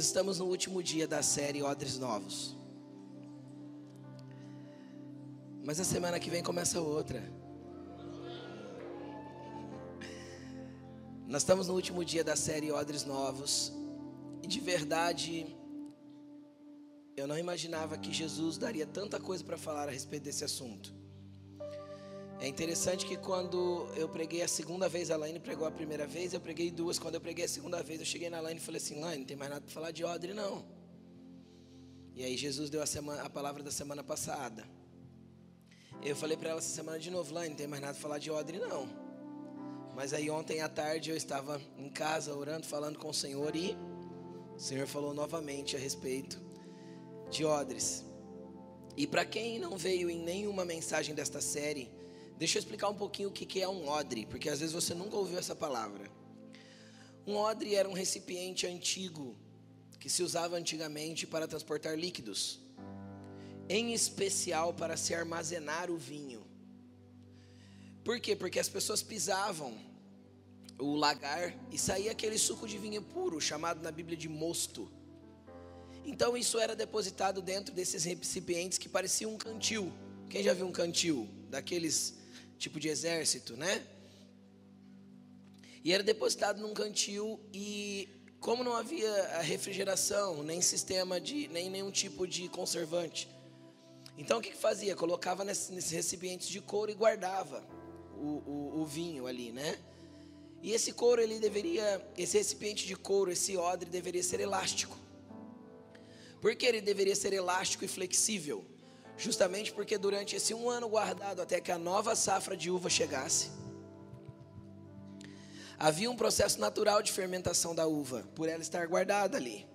Nós estamos no último dia da série Odres Novos. Mas a semana que vem começa outra. Nós estamos no último dia da série Odres Novos. E de verdade, eu não imaginava que Jesus daria tanta coisa para falar a respeito desse assunto. É interessante que quando eu preguei a segunda vez, a Laine pregou a primeira vez, eu preguei duas. Quando eu preguei a segunda vez, eu cheguei na Laine e falei assim: Laine, não tem mais nada para falar de odre, não. E aí Jesus deu a, semana, a palavra da semana passada. Eu falei para ela essa semana de novo: Laine, não tem mais nada para falar de odre, não. Mas aí ontem à tarde eu estava em casa orando, falando com o Senhor e o Senhor falou novamente a respeito de odres. E para quem não veio em nenhuma mensagem desta série, Deixa eu explicar um pouquinho o que é um odre, porque às vezes você nunca ouviu essa palavra. Um odre era um recipiente antigo que se usava antigamente para transportar líquidos, em especial para se armazenar o vinho. Por quê? Porque as pessoas pisavam o lagar e saía aquele suco de vinho puro, chamado na Bíblia de mosto. Então isso era depositado dentro desses recipientes que pareciam um cantil. Quem já viu um cantil? Daqueles tipo de exército, né? E era depositado num cantil e como não havia refrigeração, nem sistema de, nem nenhum tipo de conservante. Então o que, que fazia? Colocava nesses, nesses recipientes de couro e guardava o, o, o, vinho ali, né? E esse couro ele deveria, esse recipiente de couro, esse odre deveria ser elástico. Por que ele deveria ser elástico e flexível? Justamente porque durante esse um ano guardado até que a nova safra de uva chegasse, havia um processo natural de fermentação da uva, por ela estar guardada ali.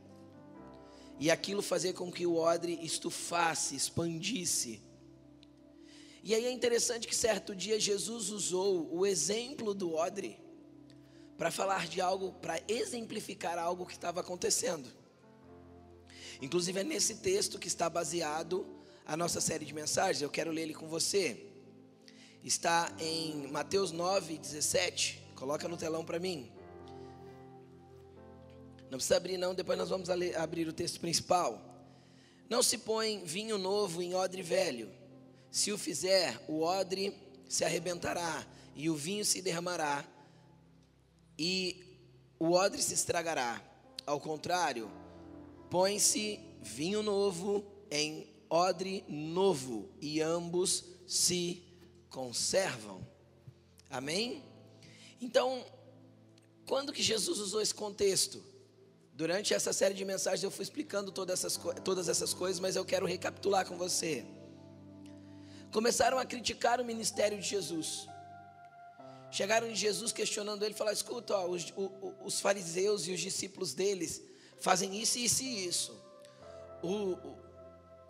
E aquilo fazia com que o odre estufasse, expandisse. E aí é interessante que certo dia Jesus usou o exemplo do odre para falar de algo, para exemplificar algo que estava acontecendo. Inclusive é nesse texto que está baseado a nossa série de mensagens, eu quero ler ele com você. Está em Mateus 9, 17. Coloca no telão para mim. Não precisa abrir, não, depois nós vamos abrir o texto principal. Não se põe vinho novo em odre velho. Se o fizer, o odre se arrebentará, e o vinho se derramará, e o odre se estragará. Ao contrário, põe-se vinho novo em odre novo, e ambos se conservam. Amém? Então, quando que Jesus usou esse contexto? Durante essa série de mensagens eu fui explicando todas essas, todas essas coisas, mas eu quero recapitular com você. Começaram a criticar o ministério de Jesus. Chegaram em Jesus questionando ele, falaram: escuta, ó, os, os, fariseus e os discípulos deles fazem isso, isso e isso. O,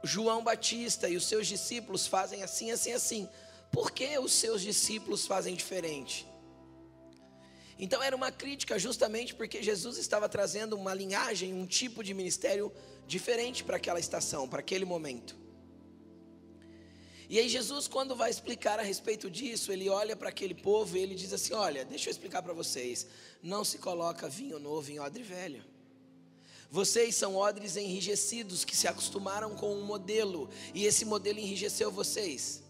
João Batista e os seus discípulos fazem assim, assim, assim. Por que os seus discípulos fazem diferente? Então era uma crítica justamente porque Jesus estava trazendo uma linhagem, um tipo de ministério diferente para aquela estação, para aquele momento. E aí Jesus, quando vai explicar a respeito disso, ele olha para aquele povo e ele diz assim: "Olha, deixa eu explicar para vocês. Não se coloca vinho novo em odre velho. Vocês são odres enrijecidos que se acostumaram com um modelo e esse modelo enrijeceu vocês.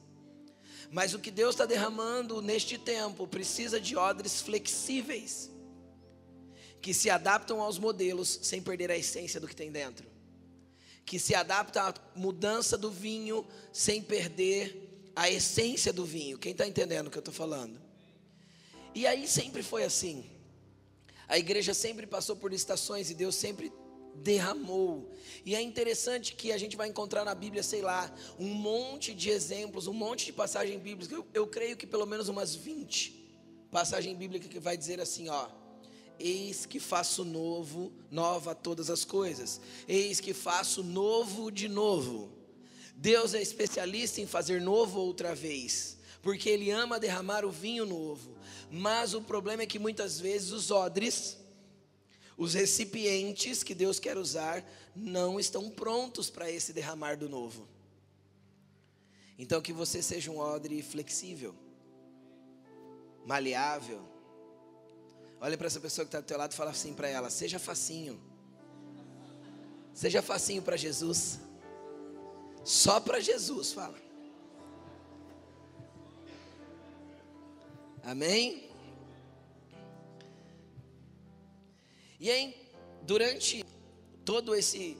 Mas o que Deus está derramando neste tempo precisa de odres flexíveis que se adaptam aos modelos sem perder a essência do que tem dentro, que se adaptam à mudança do vinho sem perder a essência do vinho. Quem está entendendo o que eu estou falando? E aí sempre foi assim. A igreja sempre passou por estações e Deus sempre derramou. E é interessante que a gente vai encontrar na Bíblia, sei lá, um monte de exemplos, um monte de passagem bíblica. Eu, eu creio que pelo menos umas 20 passagem bíblica que vai dizer assim, ó: Eis que faço novo, nova todas as coisas. Eis que faço novo de novo. Deus é especialista em fazer novo outra vez, porque ele ama derramar o vinho novo. Mas o problema é que muitas vezes os odres os recipientes que Deus quer usar não estão prontos para esse derramar do novo. Então, que você seja um odre flexível, maleável. Olha para essa pessoa que está do teu lado e fala assim para ela: seja facinho. Seja facinho para Jesus. Só para Jesus, fala. Amém? E aí, durante todo esse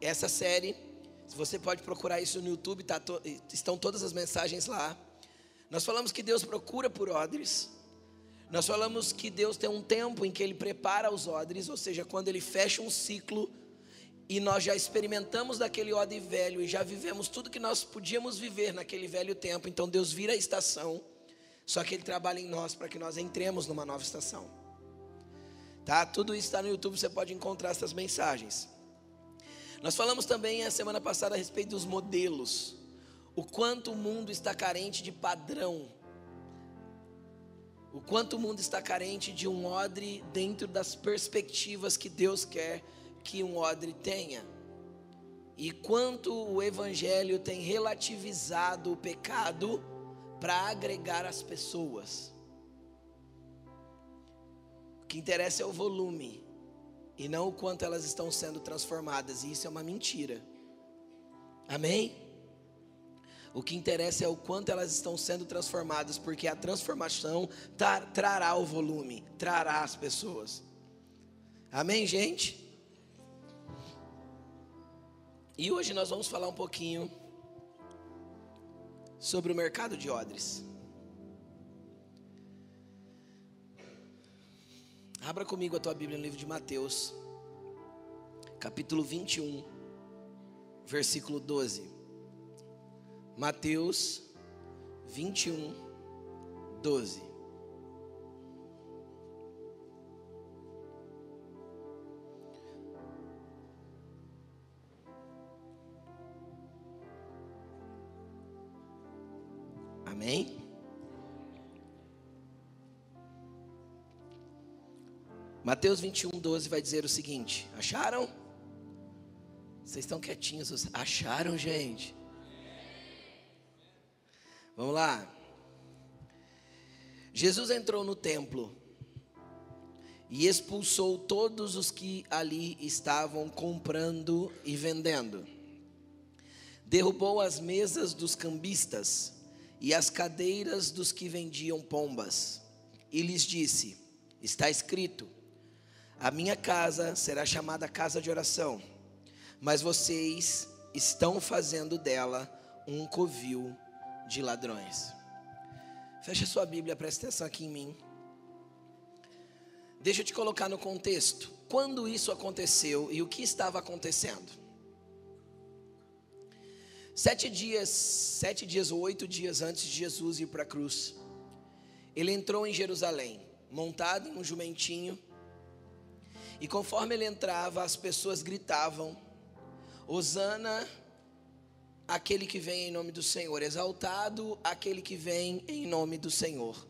essa série, você pode procurar isso no YouTube, tá to, estão todas as mensagens lá. Nós falamos que Deus procura por odres. Nós falamos que Deus tem um tempo em que Ele prepara os odres, ou seja, quando Ele fecha um ciclo e nós já experimentamos daquele odre velho e já vivemos tudo que nós podíamos viver naquele velho tempo. Então Deus vira a estação, só que Ele trabalha em nós para que nós entremos numa nova estação. Tá? Tudo isso está no YouTube, você pode encontrar essas mensagens. Nós falamos também a semana passada a respeito dos modelos. O quanto o mundo está carente de padrão. O quanto o mundo está carente de um odre dentro das perspectivas que Deus quer que um odre tenha. E quanto o evangelho tem relativizado o pecado para agregar as pessoas. Que interessa é o volume e não o quanto elas estão sendo transformadas, e isso é uma mentira. Amém? O que interessa é o quanto elas estão sendo transformadas, porque a transformação trará o volume, trará as pessoas. Amém, gente? E hoje nós vamos falar um pouquinho sobre o mercado de odres. Abra comigo a tua Bíblia no livro de Mateus, capítulo 21, versículo 12. Mateus 21, 12. Amém? Mateus 21, 12 vai dizer o seguinte: Acharam? Vocês estão quietinhos? Acharam, gente? Vamos lá. Jesus entrou no templo e expulsou todos os que ali estavam comprando e vendendo. Derrubou as mesas dos cambistas e as cadeiras dos que vendiam pombas. E lhes disse: Está escrito: a minha casa será chamada casa de oração, mas vocês estão fazendo dela um covil de ladrões. Fecha sua Bíblia, presta atenção aqui em mim. Deixa eu te colocar no contexto. Quando isso aconteceu e o que estava acontecendo? Sete dias, sete dias ou oito dias antes de Jesus ir para a cruz, ele entrou em Jerusalém, montado em um jumentinho e conforme ele entrava, as pessoas gritavam: Hosana, aquele que vem em nome do Senhor, exaltado aquele que vem em nome do Senhor.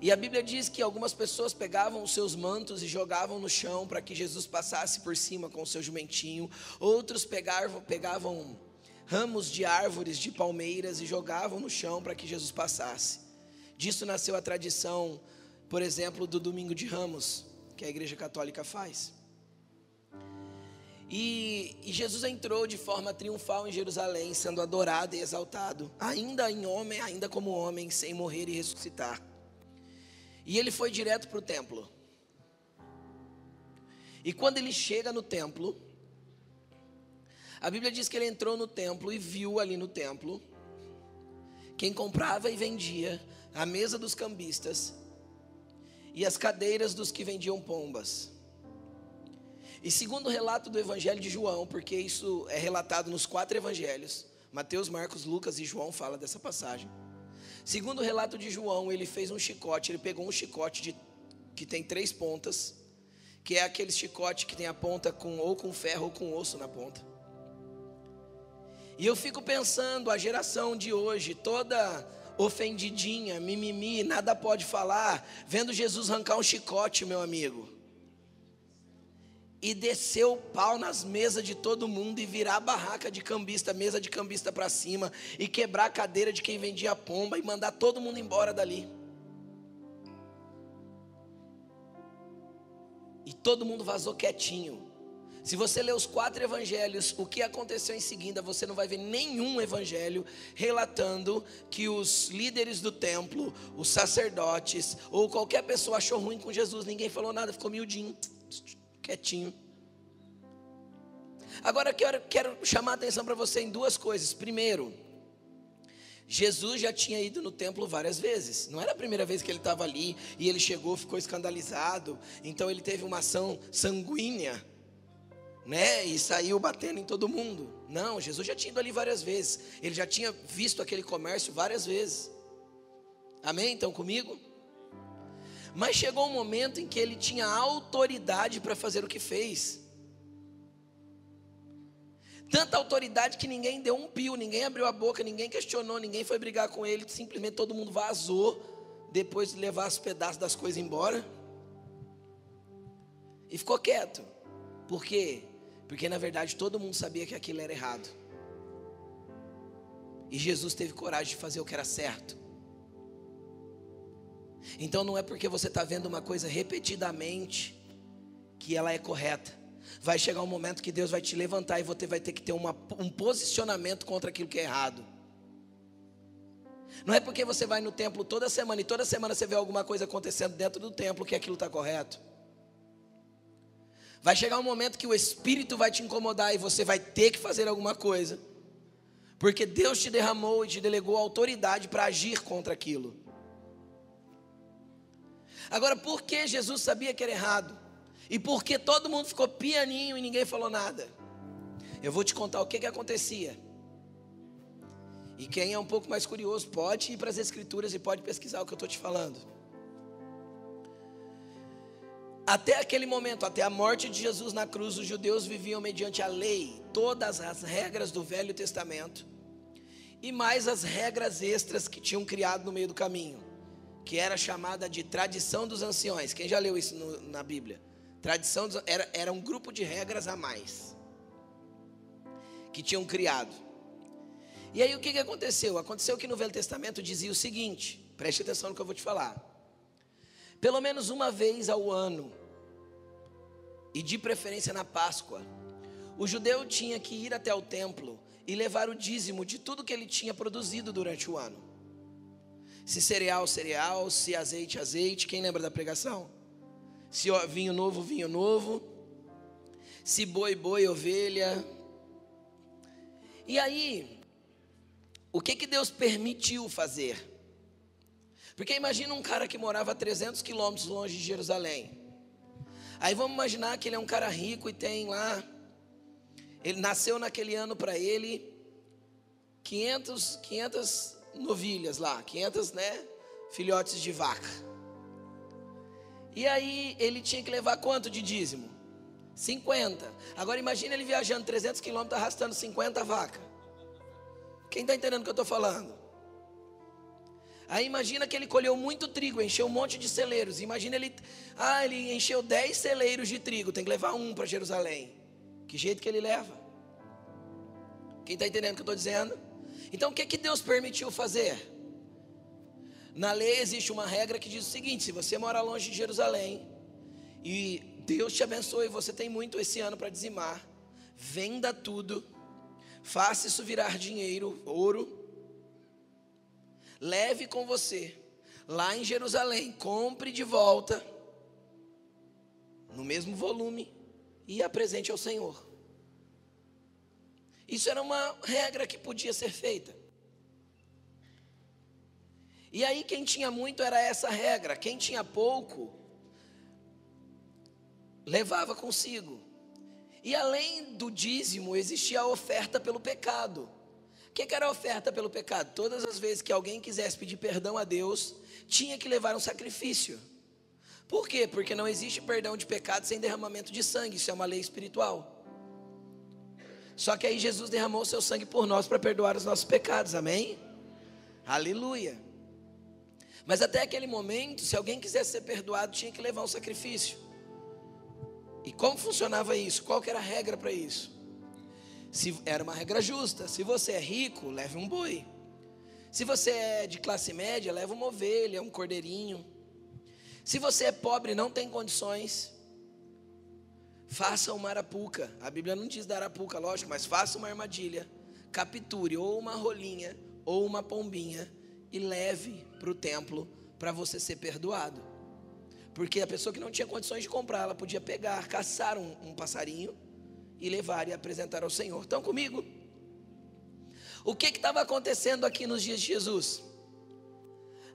E a Bíblia diz que algumas pessoas pegavam os seus mantos e jogavam no chão para que Jesus passasse por cima com o seu jumentinho. Outros pegavam, pegavam ramos de árvores, de palmeiras e jogavam no chão para que Jesus passasse. Disso nasceu a tradição, por exemplo, do domingo de ramos que a Igreja Católica faz. E, e, Jesus entrou de forma triunfal em Jerusalém, sendo adorado e exaltado, ainda em homem, ainda como homem, sem morrer e ressuscitar. E ele foi direto para o templo. E quando ele chega no templo, a Bíblia diz que ele entrou no templo e viu ali no templo quem comprava e vendia, a mesa dos cambistas e as cadeiras dos que vendiam pombas. E segundo o relato do Evangelho de João, porque isso é relatado nos quatro evangelhos, Mateus, Marcos, Lucas e João fala dessa passagem. Segundo o relato de João, ele fez um chicote, ele pegou um chicote de, que tem três pontas, que é aquele chicote que tem a ponta com ou com ferro ou com osso na ponta. E eu fico pensando, a geração de hoje, toda ofendidinha, mimimi, nada pode falar, vendo Jesus arrancar um chicote, meu amigo. E descer o pau nas mesas de todo mundo e virar a barraca de cambista, mesa de cambista para cima, e quebrar a cadeira de quem vendia pomba e mandar todo mundo embora dali. E todo mundo vazou quietinho. Se você ler os quatro evangelhos, o que aconteceu em seguida, você não vai ver nenhum evangelho relatando que os líderes do templo, os sacerdotes ou qualquer pessoa achou ruim com Jesus. Ninguém falou nada, ficou miudinho, quietinho. Agora quero, quero chamar a atenção para você em duas coisas. Primeiro, Jesus já tinha ido no templo várias vezes. Não era a primeira vez que ele estava ali e ele chegou, ficou escandalizado. Então ele teve uma ação sanguínea né? E saiu batendo em todo mundo. Não, Jesus já tinha ido ali várias vezes. Ele já tinha visto aquele comércio várias vezes. Amém? Então comigo? Mas chegou um momento em que ele tinha autoridade para fazer o que fez. Tanta autoridade que ninguém deu um pio, ninguém abriu a boca, ninguém questionou, ninguém foi brigar com ele, simplesmente todo mundo vazou depois de levar os pedaços das coisas embora. E ficou quieto. Por quê? Porque na verdade todo mundo sabia que aquilo era errado. E Jesus teve coragem de fazer o que era certo. Então não é porque você está vendo uma coisa repetidamente que ela é correta. Vai chegar um momento que Deus vai te levantar e você vai ter que ter uma, um posicionamento contra aquilo que é errado. Não é porque você vai no templo toda semana e toda semana você vê alguma coisa acontecendo dentro do templo que aquilo está correto. Vai chegar um momento que o Espírito vai te incomodar e você vai ter que fazer alguma coisa, porque Deus te derramou e te delegou autoridade para agir contra aquilo. Agora, por que Jesus sabia que era errado? E por que todo mundo ficou pianinho e ninguém falou nada? Eu vou te contar o que, que acontecia. E quem é um pouco mais curioso pode ir para as Escrituras e pode pesquisar o que eu estou te falando. Até aquele momento, até a morte de Jesus na cruz, os judeus viviam mediante a lei, todas as regras do Velho Testamento, e mais as regras extras que tinham criado no meio do caminho, que era chamada de tradição dos anciões. Quem já leu isso no, na Bíblia? Tradição dos, era, era um grupo de regras a mais que tinham criado. E aí o que, que aconteceu? Aconteceu que no Velho Testamento dizia o seguinte: preste atenção no que eu vou te falar. Pelo menos uma vez ao ano, e de preferência na Páscoa, o judeu tinha que ir até o templo e levar o dízimo de tudo que ele tinha produzido durante o ano. Se cereal, cereal, se azeite, azeite. Quem lembra da pregação? Se vinho novo, vinho novo. Se boi, boi, ovelha. E aí, o que que Deus permitiu fazer? Porque imagina um cara que morava a 300 quilômetros longe de Jerusalém. Aí vamos imaginar que ele é um cara rico e tem lá. Ele nasceu naquele ano para ele 500, 500 novilhas lá, 500 né, filhotes de vaca. E aí ele tinha que levar quanto de dízimo? 50. Agora imagine ele viajando 300 quilômetros arrastando 50 vacas. Quem está entendendo o que eu estou falando? Aí imagina que ele colheu muito trigo, encheu um monte de celeiros. Imagina ele, ah, ele encheu 10 celeiros de trigo, tem que levar um para Jerusalém. Que jeito que ele leva? Quem está entendendo o que eu estou dizendo? Então o que, que Deus permitiu fazer? Na lei existe uma regra que diz o seguinte: se você mora longe de Jerusalém e Deus te abençoe, você tem muito esse ano para dizimar, venda tudo, faça isso virar dinheiro, ouro, leve com você lá em Jerusalém, compre de volta no mesmo volume e apresente ao Senhor. Isso era uma regra que podia ser feita. E aí quem tinha muito era essa regra, quem tinha pouco levava consigo. E além do dízimo, existia a oferta pelo pecado. O que, era a oferta pelo pecado? Todas as vezes que alguém quisesse pedir perdão a Deus, tinha que levar um sacrifício. Por quê? Porque não existe perdão de pecado sem derramamento de sangue, isso é uma lei espiritual. Só que aí Jesus derramou o seu sangue por nós para perdoar os nossos pecados, amém? Aleluia. Mas até aquele momento, se alguém quisesse ser perdoado, tinha que levar um sacrifício. E como funcionava isso? Qual era a regra para isso? Se era uma regra justa. Se você é rico, leve um boi. Se você é de classe média, leva uma ovelha, um cordeirinho. Se você é pobre e não tem condições, faça uma arapuca. A Bíblia não diz da arapuca, lógico, mas faça uma armadilha, capture ou uma rolinha ou uma pombinha e leve para o templo para você ser perdoado. Porque a pessoa que não tinha condições de comprar, ela podia pegar, caçar um, um passarinho e levar e apresentar ao Senhor. Estão comigo? O que estava acontecendo aqui nos dias de Jesus?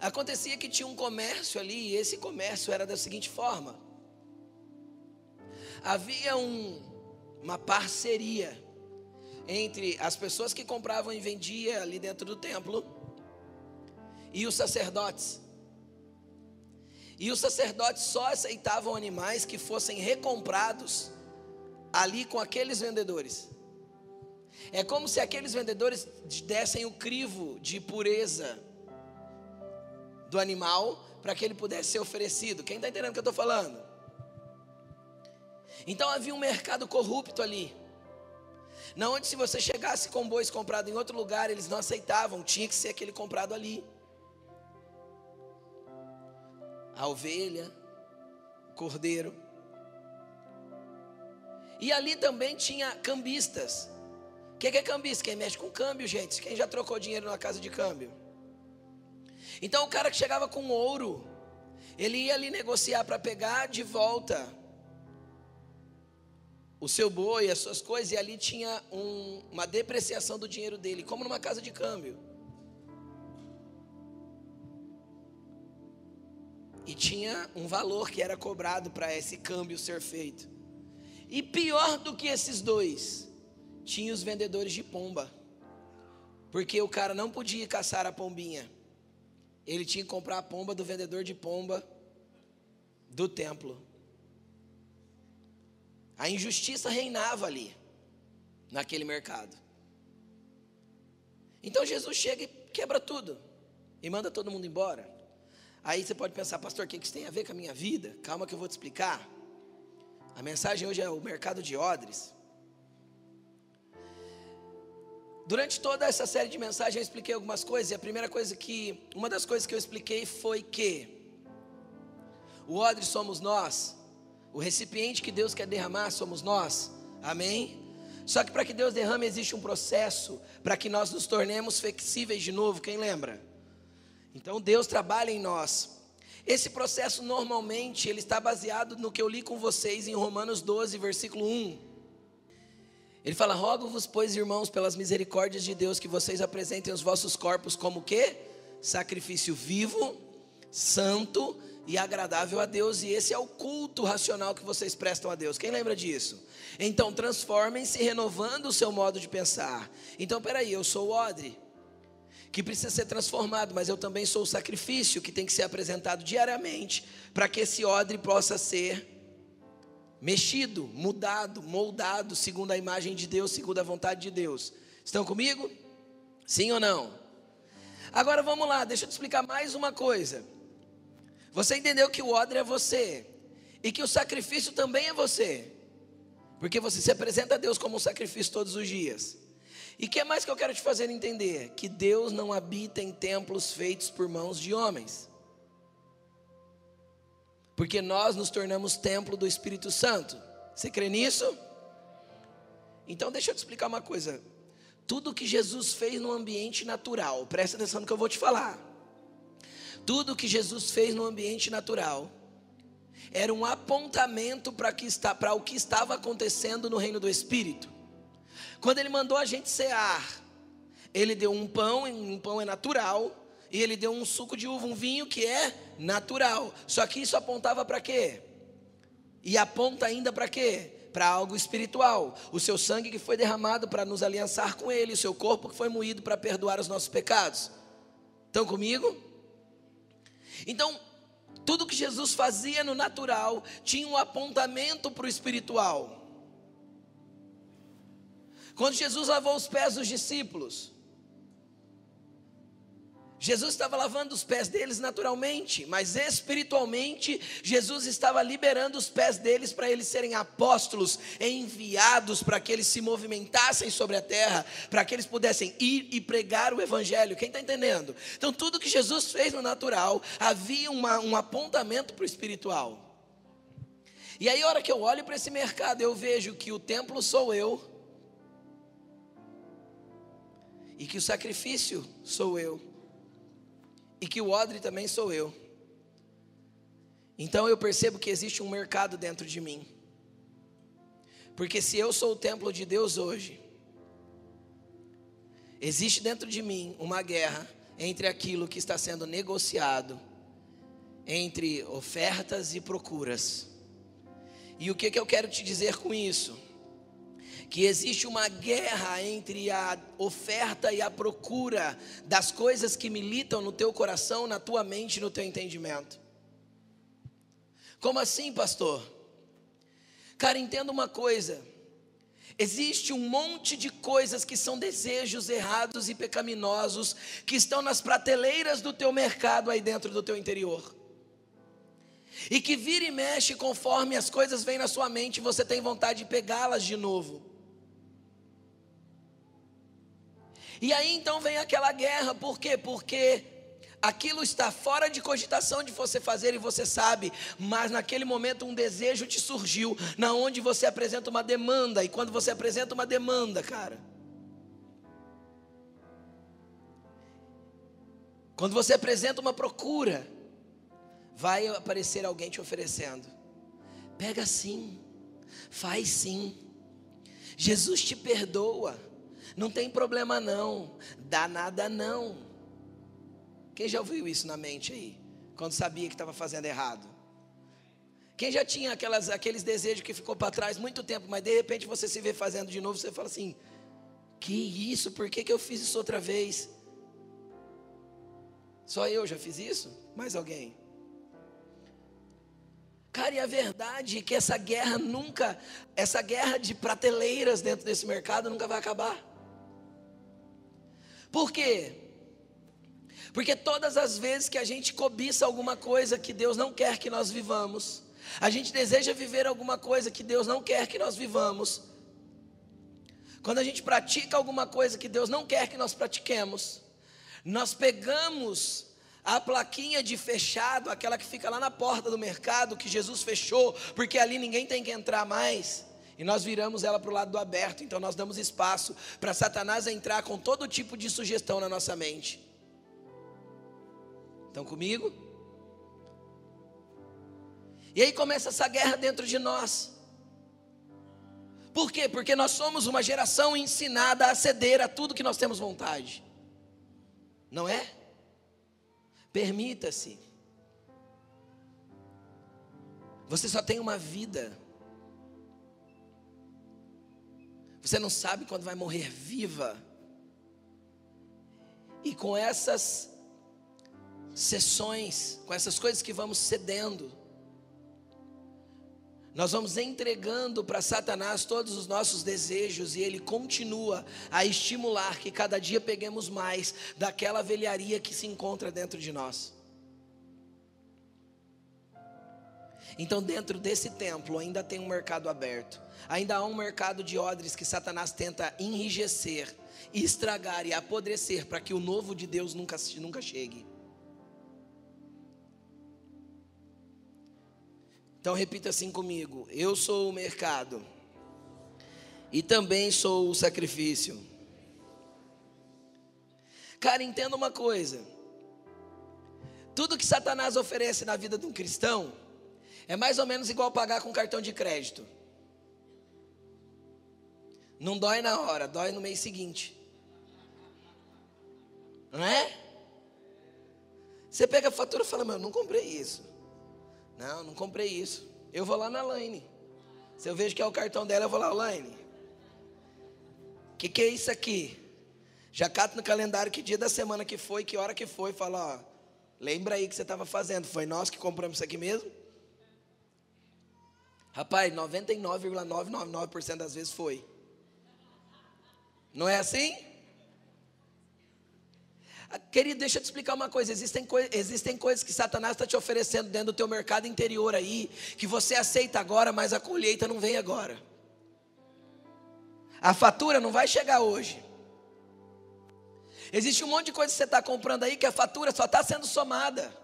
Acontecia que tinha um comércio ali, e esse comércio era da seguinte forma: havia um, uma parceria entre as pessoas que compravam e vendiam ali dentro do templo e os sacerdotes. E os sacerdotes só aceitavam animais que fossem recomprados ali com aqueles vendedores. É como se aqueles vendedores dessem o crivo de pureza do animal para que ele pudesse ser oferecido. Quem está entendendo o que eu estou falando? Então havia um mercado corrupto ali. Na onde se você chegasse com bois comprado em outro lugar, eles não aceitavam, tinha que ser aquele comprado ali. A ovelha, o cordeiro. E ali também tinha cambistas. O que, que é cambista? Quem mexe com câmbio, gente. Quem já trocou dinheiro na casa de câmbio? Então o cara que chegava com ouro, ele ia ali negociar para pegar de volta o seu boi, as suas coisas, e ali tinha um, uma depreciação do dinheiro dele, como numa casa de câmbio. E tinha um valor que era cobrado para esse câmbio ser feito. E pior do que esses dois, tinha os vendedores de pomba. Porque o cara não podia caçar a pombinha. Ele tinha que comprar a pomba do vendedor de pomba do templo. A injustiça reinava ali, naquele mercado. Então Jesus chega e quebra tudo e manda todo mundo embora. Aí você pode pensar, pastor, o que isso tem a ver com a minha vida? Calma que eu vou te explicar. A mensagem hoje é o mercado de odres. Durante toda essa série de mensagens eu expliquei algumas coisas, e a primeira coisa que, uma das coisas que eu expliquei foi que o odre somos nós, o recipiente que Deus quer derramar somos nós. Amém? Só que para que Deus derrame existe um processo para que nós nos tornemos flexíveis de novo, quem lembra? Então Deus trabalha em nós. Esse processo normalmente ele está baseado no que eu li com vocês em Romanos 12, versículo 1. Ele fala: "Rogo-vos, pois, irmãos, pelas misericórdias de Deus, que vocês apresentem os vossos corpos como que sacrifício vivo, santo e agradável a Deus, e esse é o culto racional que vocês prestam a Deus. Quem lembra disso? Então, transformem-se renovando o seu modo de pensar. Então, peraí, eu sou o odre, que precisa ser transformado, mas eu também sou o sacrifício que tem que ser apresentado diariamente para que esse odre possa ser mexido, mudado, moldado segundo a imagem de Deus, segundo a vontade de Deus. Estão comigo? Sim ou não? Agora vamos lá, deixa eu te explicar mais uma coisa. Você entendeu que o odre é você e que o sacrifício também é você, porque você se apresenta a Deus como um sacrifício todos os dias. E o que mais que eu quero te fazer entender? Que Deus não habita em templos feitos por mãos de homens. Porque nós nos tornamos templo do Espírito Santo. Você crê nisso? Então deixa eu te explicar uma coisa. Tudo que Jesus fez no ambiente natural, presta atenção no que eu vou te falar. Tudo que Jesus fez no ambiente natural era um apontamento para o que estava acontecendo no reino do Espírito. Quando ele mandou a gente cear, ele deu um pão, um pão é natural, e ele deu um suco de uva, um vinho que é natural. Só que isso apontava para quê? E aponta ainda para quê? Para algo espiritual. O seu sangue que foi derramado para nos aliançar com ele, o seu corpo que foi moído para perdoar os nossos pecados. Estão comigo? Então, tudo que Jesus fazia no natural tinha um apontamento para o espiritual. Quando Jesus lavou os pés dos discípulos, Jesus estava lavando os pés deles naturalmente, mas espiritualmente, Jesus estava liberando os pés deles para eles serem apóstolos, enviados para que eles se movimentassem sobre a terra, para que eles pudessem ir e pregar o Evangelho. Quem está entendendo? Então, tudo que Jesus fez no natural, havia uma, um apontamento para o espiritual. E aí, a hora que eu olho para esse mercado, eu vejo que o templo sou eu, e que o sacrifício sou eu, e que o odre também sou eu. Então eu percebo que existe um mercado dentro de mim. Porque se eu sou o templo de Deus hoje, existe dentro de mim uma guerra entre aquilo que está sendo negociado, entre ofertas e procuras. E o que, que eu quero te dizer com isso? Que existe uma guerra entre a oferta e a procura das coisas que militam no teu coração, na tua mente, no teu entendimento. Como assim, pastor? Cara, entenda uma coisa. Existe um monte de coisas que são desejos errados e pecaminosos que estão nas prateleiras do teu mercado aí dentro do teu interior. E que vira e mexe conforme as coisas vêm na sua mente, você tem vontade de pegá-las de novo. E aí então vem aquela guerra, por quê? Porque aquilo está fora de cogitação de você fazer e você sabe, mas naquele momento um desejo te surgiu, na onde você apresenta uma demanda, e quando você apresenta uma demanda, cara, quando você apresenta uma procura, vai aparecer alguém te oferecendo. Pega sim, faz sim. Jesus te perdoa. Não tem problema não, dá nada não. Quem já ouviu isso na mente aí? Quando sabia que estava fazendo errado? Quem já tinha aquelas, aqueles desejos que ficou para trás muito tempo, mas de repente você se vê fazendo de novo, você fala assim: Que isso? Por que, que eu fiz isso outra vez? Só eu já fiz isso? Mais alguém? Cara, e a verdade é que essa guerra nunca, essa guerra de prateleiras dentro desse mercado nunca vai acabar. Por quê? Porque todas as vezes que a gente cobiça alguma coisa que Deus não quer que nós vivamos, a gente deseja viver alguma coisa que Deus não quer que nós vivamos, quando a gente pratica alguma coisa que Deus não quer que nós pratiquemos, nós pegamos a plaquinha de fechado, aquela que fica lá na porta do mercado, que Jesus fechou, porque ali ninguém tem que entrar mais. E nós viramos ela para o lado do aberto, então nós damos espaço para Satanás entrar com todo tipo de sugestão na nossa mente. Estão comigo? E aí começa essa guerra dentro de nós. Por quê? Porque nós somos uma geração ensinada a ceder a tudo que nós temos vontade. Não é? Permita-se. Você só tem uma vida. Você não sabe quando vai morrer viva. E com essas sessões, com essas coisas que vamos cedendo, nós vamos entregando para Satanás todos os nossos desejos e ele continua a estimular que cada dia peguemos mais daquela velharia que se encontra dentro de nós. Então, dentro desse templo ainda tem um mercado aberto, ainda há um mercado de odres que Satanás tenta enrijecer, estragar e apodrecer para que o novo de Deus nunca, nunca chegue. Então repita assim comigo: Eu sou o mercado e também sou o sacrifício. Cara, entenda uma coisa: tudo que Satanás oferece na vida de um cristão é mais ou menos igual pagar com cartão de crédito. Não dói na hora, dói no mês seguinte. Não é? Você pega a fatura e fala, meu, não comprei isso. Não, não comprei isso. Eu vou lá na Laine. Se eu vejo que é o cartão dela, eu vou lá, Laine. O que, que é isso aqui? Já cato no calendário que dia da semana que foi, que hora que foi. Fala, ó, lembra aí que você estava fazendo. Foi nós que compramos isso aqui mesmo? Rapaz, 99,999% das vezes foi. Não é assim? Querido, deixa eu te explicar uma coisa: existem, coi existem coisas que Satanás está te oferecendo dentro do teu mercado interior aí, que você aceita agora, mas a colheita não vem agora. A fatura não vai chegar hoje. Existe um monte de coisa que você está comprando aí que a fatura só está sendo somada.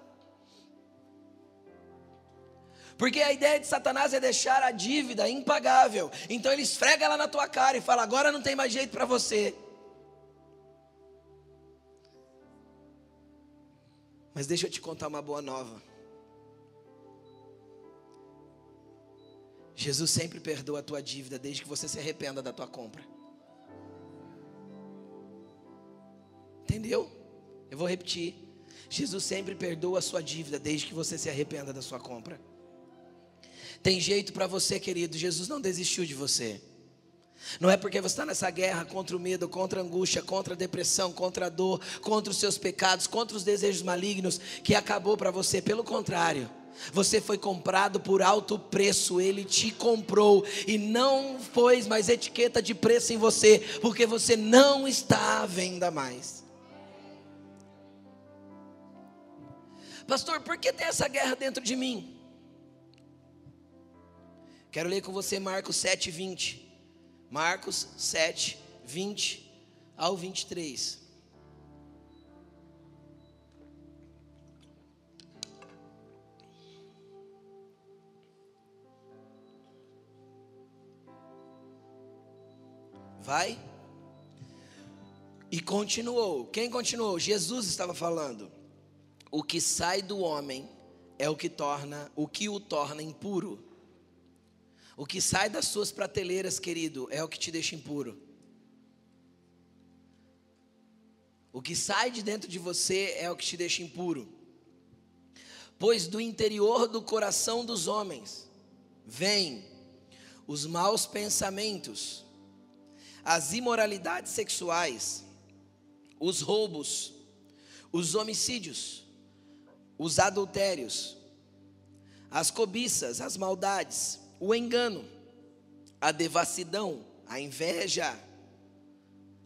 Porque a ideia de Satanás é deixar a dívida impagável. Então ele esfrega ela na tua cara e fala: agora não tem mais jeito para você. Mas deixa eu te contar uma boa nova. Jesus sempre perdoa a tua dívida desde que você se arrependa da tua compra. Entendeu? Eu vou repetir. Jesus sempre perdoa a sua dívida desde que você se arrependa da sua compra. Tem jeito para você, querido. Jesus não desistiu de você. Não é porque você está nessa guerra contra o medo, contra a angústia, contra a depressão, contra a dor, contra os seus pecados, contra os desejos malignos, que acabou para você. Pelo contrário, você foi comprado por alto preço, ele te comprou e não pôs mais etiqueta de preço em você, porque você não está à venda mais. Pastor, por que tem essa guerra dentro de mim? Quero ler com você Marcos 7, 20. Marcos 7, 20 ao 23. Vai. E continuou. Quem continuou? Jesus estava falando o que sai do homem é o que torna, o que o torna impuro. O que sai das suas prateleiras, querido, é o que te deixa impuro. O que sai de dentro de você é o que te deixa impuro. Pois do interior do coração dos homens vêm os maus pensamentos, as imoralidades sexuais, os roubos, os homicídios, os adultérios, as cobiças, as maldades, o engano, a devassidão, a inveja,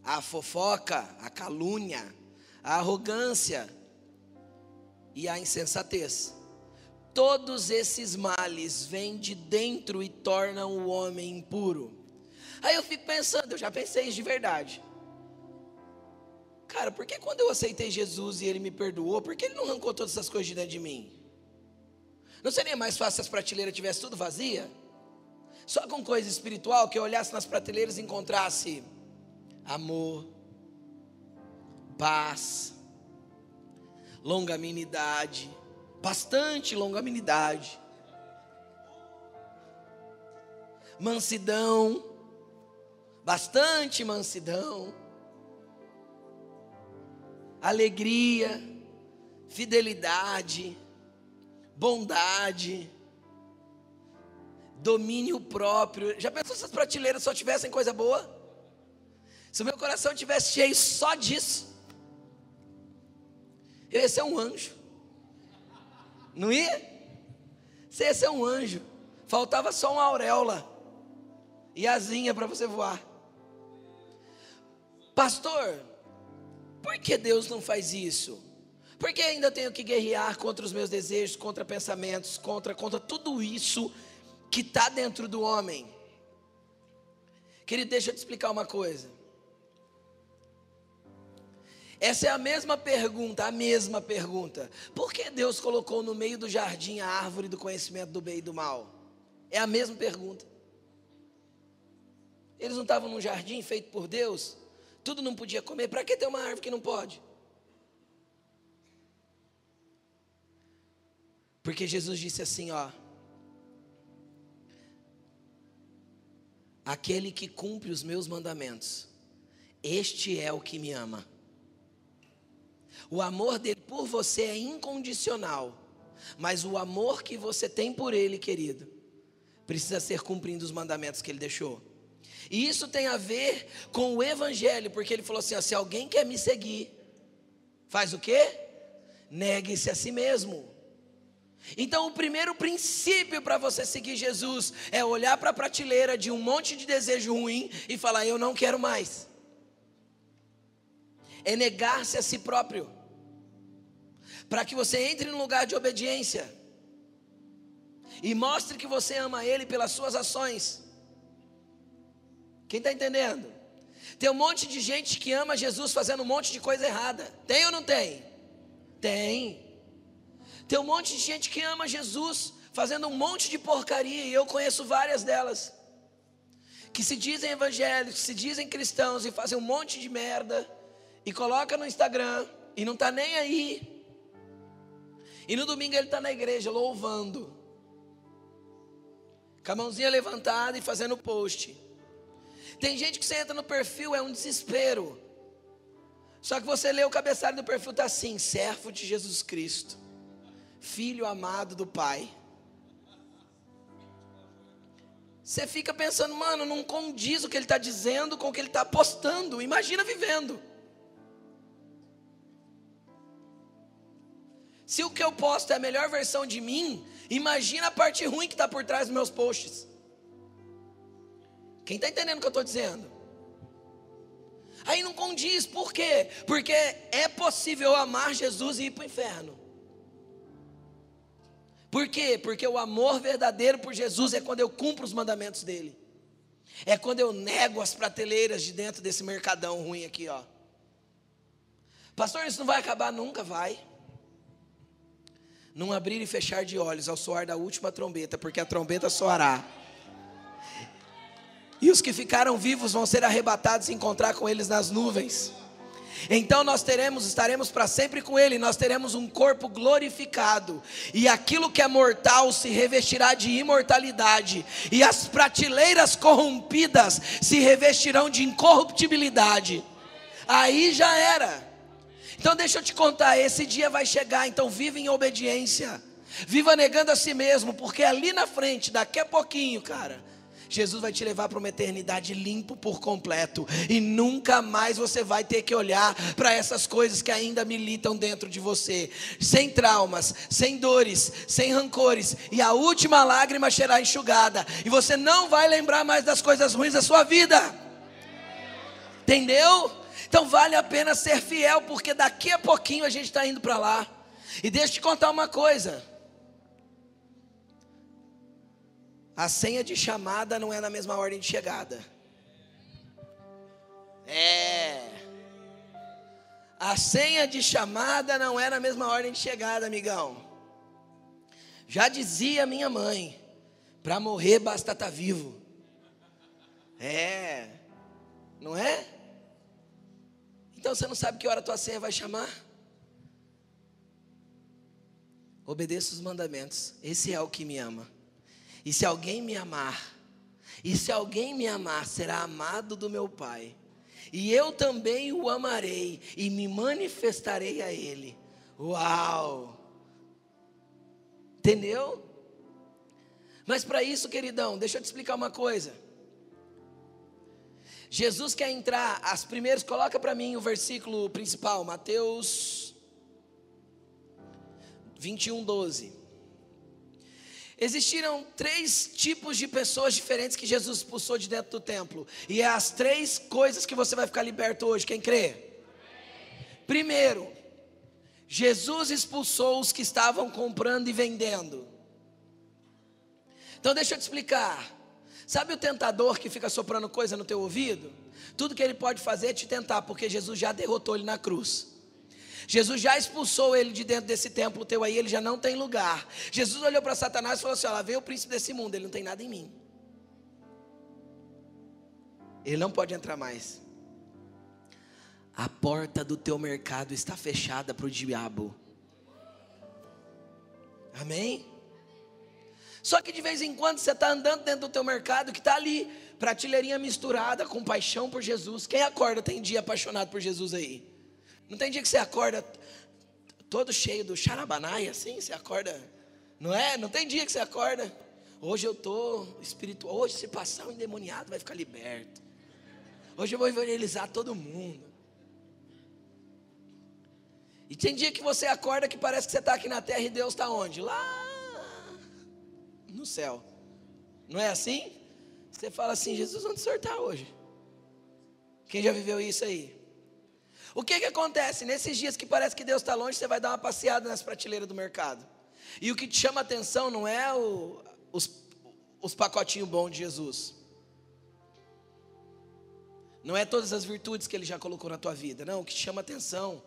a fofoca, a calúnia, a arrogância e a insensatez. Todos esses males vêm de dentro e tornam o homem impuro. Aí eu fico pensando, eu já pensei isso de verdade. Cara, por que quando eu aceitei Jesus e Ele me perdoou, por que Ele não arrancou todas essas coisas de dentro de mim? Não seria mais fácil se as prateleiras tivessem tudo vazia? Só com coisa espiritual, que eu olhasse nas prateleiras e encontrasse amor, paz, longanimidade, bastante longanimidade, mansidão, bastante mansidão alegria, fidelidade, bondade, domínio próprio. Já pensou se as prateleiras só tivessem coisa boa? Se o meu coração tivesse cheio só disso, eu ia ser um anjo. Não ia? Você ia ser um anjo. Faltava só uma auréola e asinha para você voar. Pastor, por que Deus não faz isso? Por que ainda tenho que guerrear contra os meus desejos, contra pensamentos, contra, contra tudo isso que está dentro do homem? Querido, deixa eu te explicar uma coisa. Essa é a mesma pergunta, a mesma pergunta. Por que Deus colocou no meio do jardim a árvore do conhecimento do bem e do mal? É a mesma pergunta. Eles não estavam num jardim feito por Deus? tudo não podia comer, para que ter uma árvore que não pode? Porque Jesus disse assim, ó: Aquele que cumpre os meus mandamentos, este é o que me ama. O amor dele por você é incondicional, mas o amor que você tem por ele, querido, precisa ser cumprindo os mandamentos que ele deixou. E isso tem a ver com o evangelho, porque ele falou assim: ó, se alguém quer me seguir, faz o quê? Negue-se a si mesmo. Então, o primeiro princípio para você seguir Jesus é olhar para a prateleira de um monte de desejo ruim e falar: Eu não quero mais. É negar-se a si próprio, para que você entre no lugar de obediência e mostre que você ama Ele pelas suas ações. Quem está entendendo? Tem um monte de gente que ama Jesus fazendo um monte de coisa errada. Tem ou não tem? Tem. Tem um monte de gente que ama Jesus fazendo um monte de porcaria, e eu conheço várias delas, que se dizem evangélicos, se dizem cristãos e fazem um monte de merda, e coloca no Instagram, e não está nem aí. E no domingo ele está na igreja louvando, com a mãozinha levantada e fazendo post. Tem gente que você entra no perfil, é um desespero. Só que você lê o cabeçalho do perfil, está assim: servo de Jesus Cristo, filho amado do Pai. Você fica pensando, mano, não condiz o que ele está dizendo com o que ele está postando. Imagina vivendo. Se o que eu posto é a melhor versão de mim, imagina a parte ruim que está por trás dos meus posts. Quem está entendendo o que eu estou dizendo? Aí não condiz, por quê? Porque é possível amar Jesus e ir para o inferno. Por quê? Porque o amor verdadeiro por Jesus é quando eu cumpro os mandamentos dele. É quando eu nego as prateleiras de dentro desse mercadão ruim aqui, ó. Pastor, isso não vai acabar nunca, vai. Não abrir e fechar de olhos ao soar da última trombeta, porque a trombeta soará. E os que ficaram vivos vão ser arrebatados e encontrar com eles nas nuvens. Então nós teremos, estaremos para sempre com Ele, nós teremos um corpo glorificado, e aquilo que é mortal se revestirá de imortalidade, e as prateleiras corrompidas se revestirão de incorruptibilidade. Aí já era. Então deixa eu te contar, esse dia vai chegar, então viva em obediência. Viva negando a si mesmo, porque ali na frente, daqui a pouquinho, cara, Jesus vai te levar para uma eternidade limpo por completo e nunca mais você vai ter que olhar para essas coisas que ainda militam dentro de você, sem traumas, sem dores, sem rancores, e a última lágrima será enxugada, e você não vai lembrar mais das coisas ruins da sua vida. Entendeu? Então vale a pena ser fiel, porque daqui a pouquinho a gente está indo para lá. E deixa eu te contar uma coisa. A senha de chamada não é na mesma ordem de chegada. É. A senha de chamada não é na mesma ordem de chegada, amigão. Já dizia minha mãe: para morrer basta estar tá vivo. É. Não é? Então você não sabe que hora a tua senha vai chamar? Obedeça os mandamentos. Esse é o que me ama. E se alguém me amar, e se alguém me amar, será amado do meu Pai. E eu também o amarei e me manifestarei a ele. Uau! Entendeu? Mas para isso, queridão, deixa eu te explicar uma coisa. Jesus quer entrar, as primeiras, coloca para mim o versículo principal, Mateus 21, 12. Existiram três tipos de pessoas diferentes que Jesus expulsou de dentro do templo. E é as três coisas que você vai ficar liberto hoje. Quem crê? Primeiro, Jesus expulsou os que estavam comprando e vendendo. Então deixa eu te explicar. Sabe o tentador que fica soprando coisa no teu ouvido? Tudo que ele pode fazer é te tentar, porque Jesus já derrotou ele na cruz. Jesus já expulsou ele de dentro desse templo teu aí, ele já não tem lugar. Jesus olhou para Satanás e falou assim: Ó, lá veio o príncipe desse mundo, ele não tem nada em mim. Ele não pode entrar mais. A porta do teu mercado está fechada para o diabo. Amém? Só que de vez em quando você está andando dentro do teu mercado que está ali, prateleirinha misturada com paixão por Jesus. Quem acorda tem dia apaixonado por Jesus aí? Não tem dia que você acorda todo cheio do xarabanai, assim, você acorda, não é? Não tem dia que você acorda. Hoje eu estou espiritual. Hoje, se passar um endemoniado, vai ficar liberto. Hoje eu vou evangelizar todo mundo. E tem dia que você acorda que parece que você está aqui na terra e Deus está onde? Lá no céu. Não é assim? Você fala assim, Jesus, onde o senhor está hoje? Quem já viveu isso aí? O que, que acontece? Nesses dias que parece que Deus está longe, você vai dar uma passeada nas prateleiras do mercado. E o que te chama atenção não é o, os, os pacotinhos bons de Jesus. Não é todas as virtudes que ele já colocou na tua vida. Não, o que te chama atenção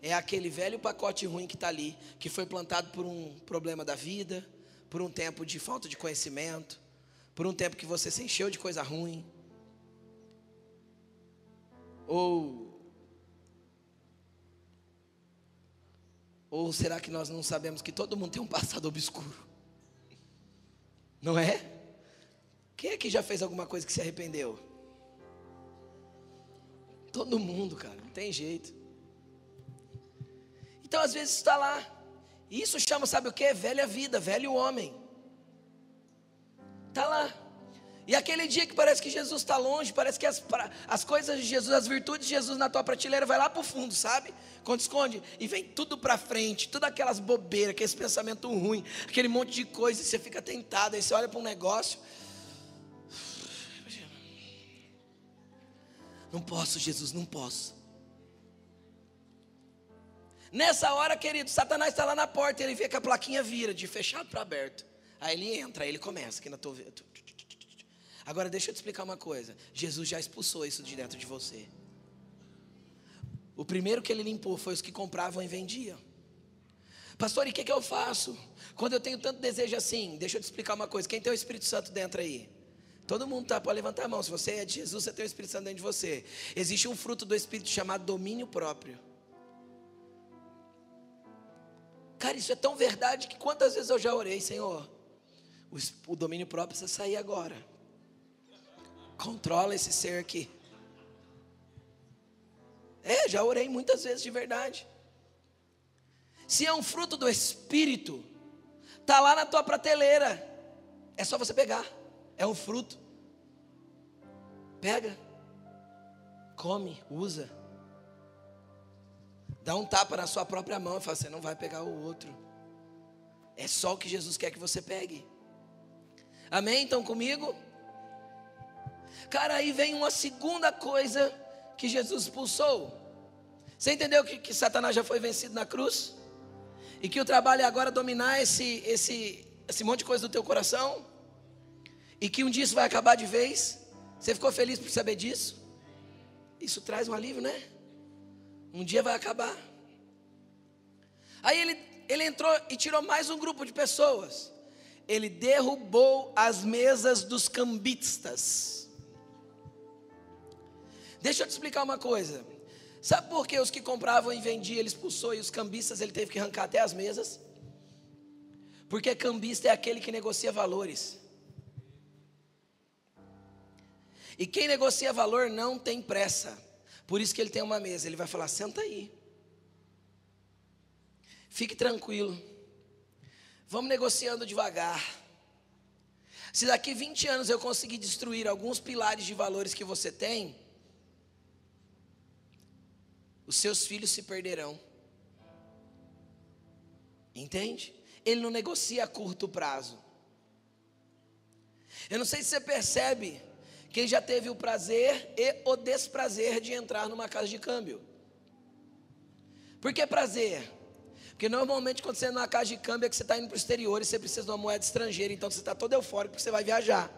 é aquele velho pacote ruim que está ali, que foi plantado por um problema da vida, por um tempo de falta de conhecimento, por um tempo que você se encheu de coisa ruim, ou ou será que nós não sabemos que todo mundo tem um passado obscuro? Não é? Quem aqui já fez alguma coisa que se arrependeu? Todo mundo, cara, não tem jeito. Então, às vezes, está lá. Isso chama, sabe o que? Velha vida, velho homem. Está lá. E aquele dia que parece que Jesus está longe, parece que as, as coisas de Jesus, as virtudes de Jesus na tua prateleira vai lá para o fundo, sabe? Quando esconde e vem tudo para frente, todas aquelas bobeiras, aqueles pensamentos ruins, aquele monte de coisa, e você fica tentado, aí você olha para um negócio. Não posso, Jesus, não posso. Nessa hora, querido, Satanás está lá na porta, ele vê que a plaquinha vira de fechado para aberto. Aí ele entra, aí ele começa aqui na tua Agora deixa eu te explicar uma coisa. Jesus já expulsou isso de dentro de você. O primeiro que ele limpou foi os que compravam e vendiam. Pastor, e o que, que eu faço? Quando eu tenho tanto desejo assim, deixa eu te explicar uma coisa. Quem tem o Espírito Santo dentro aí? Todo mundo tá, pode levantar a mão. Se você é de Jesus, você tem o Espírito Santo dentro de você. Existe um fruto do Espírito chamado domínio próprio. Cara, isso é tão verdade que quantas vezes eu já orei, Senhor, o, o domínio próprio precisa sair agora. Controla esse ser aqui. É, já orei muitas vezes de verdade. Se é um fruto do Espírito, tá lá na tua prateleira. É só você pegar. É um fruto. Pega, come, usa. Dá um tapa na sua própria mão e fala: Você não vai pegar o outro. É só o que Jesus quer que você pegue. Amém? Então comigo? Cara, aí vem uma segunda coisa que Jesus expulsou. Você entendeu que, que Satanás já foi vencido na cruz? E que o trabalho é agora dominar esse, esse, esse monte de coisa do teu coração? E que um dia isso vai acabar de vez? Você ficou feliz por saber disso? Isso traz um alívio, né? Um dia vai acabar. Aí ele, ele entrou e tirou mais um grupo de pessoas. Ele derrubou as mesas dos cambistas. Deixa eu te explicar uma coisa. Sabe por que os que compravam e vendiam ele expulsou e os cambistas ele teve que arrancar até as mesas? Porque cambista é aquele que negocia valores. E quem negocia valor não tem pressa. Por isso que ele tem uma mesa. Ele vai falar: senta aí. Fique tranquilo. Vamos negociando devagar. Se daqui 20 anos eu conseguir destruir alguns pilares de valores que você tem, os seus filhos se perderão. Entende? Ele não negocia a curto prazo. Eu não sei se você percebe, quem já teve o prazer e o desprazer de entrar numa casa de câmbio. Por que prazer? Porque normalmente quando você entra numa casa de câmbio é que você está indo para o exterior e você precisa de uma moeda estrangeira, então você está todo eufórico porque você vai viajar.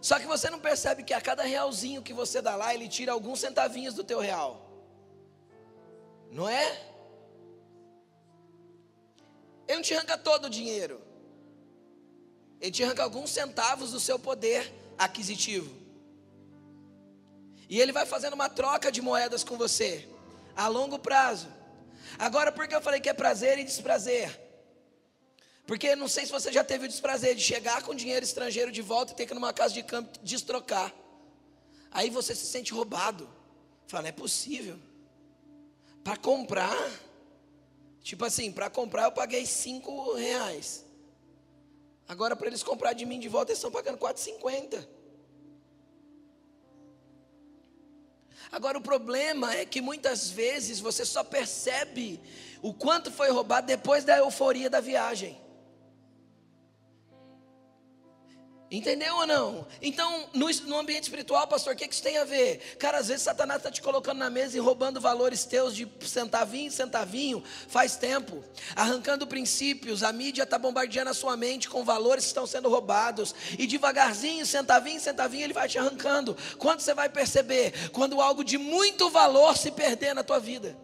Só que você não percebe que a cada realzinho que você dá lá, ele tira alguns centavinhos do teu real. Não é? Ele não te arranca todo o dinheiro. Ele te arranca alguns centavos do seu poder aquisitivo. E ele vai fazendo uma troca de moedas com você, a longo prazo. Agora, por que eu falei que é prazer e desprazer? Porque não sei se você já teve o desprazer de chegar com dinheiro estrangeiro de volta e ter que ir numa casa de campo destrocar. Aí você se sente roubado. Fala, é possível. Para comprar, tipo assim, para comprar eu paguei cinco reais. Agora, para eles comprar de mim de volta, eles estão pagando 4,50. Agora, o problema é que muitas vezes você só percebe o quanto foi roubado depois da euforia da viagem. Entendeu ou não? Então, no, no ambiente espiritual, pastor, o que, que isso tem a ver? Cara, às vezes Satanás está te colocando na mesa e roubando valores teus de centavinho centavinho faz tempo, arrancando princípios, a mídia está bombardeando a sua mente com valores que estão sendo roubados, e devagarzinho, centavinho centavinho, ele vai te arrancando. Quando você vai perceber? Quando algo de muito valor se perder na tua vida.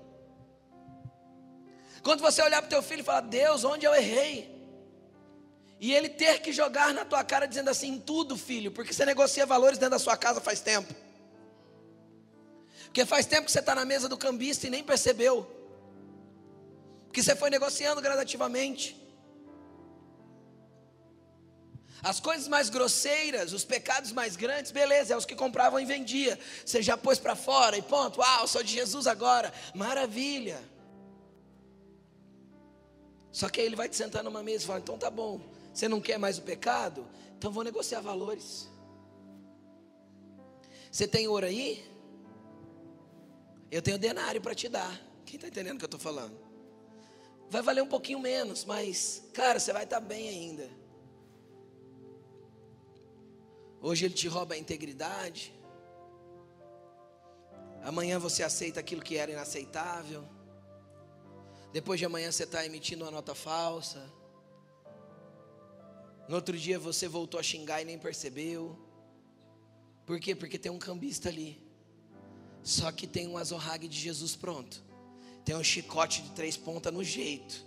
Quando você olhar para o teu filho e falar, Deus, onde eu errei? E ele ter que jogar na tua cara dizendo assim, tudo, filho, porque você negocia valores dentro da sua casa faz tempo. Porque faz tempo que você está na mesa do cambista e nem percebeu. Porque você foi negociando gradativamente. As coisas mais grosseiras, os pecados mais grandes, beleza, é os que compravam e vendia. Você já pôs para fora e ponto. Uau, sou de Jesus agora. Maravilha. Só que aí ele vai te sentar numa mesa e falar: então tá bom, você não quer mais o pecado? Então vou negociar valores. Você tem ouro aí? Eu tenho denário para te dar. Quem está entendendo o que eu estou falando? Vai valer um pouquinho menos, mas, cara, você vai estar tá bem ainda. Hoje ele te rouba a integridade. Amanhã você aceita aquilo que era inaceitável. Depois de amanhã você está emitindo uma nota falsa. No outro dia você voltou a xingar e nem percebeu. Por quê? Porque tem um cambista ali. Só que tem um azorrague de Jesus pronto. Tem um chicote de três pontas no jeito.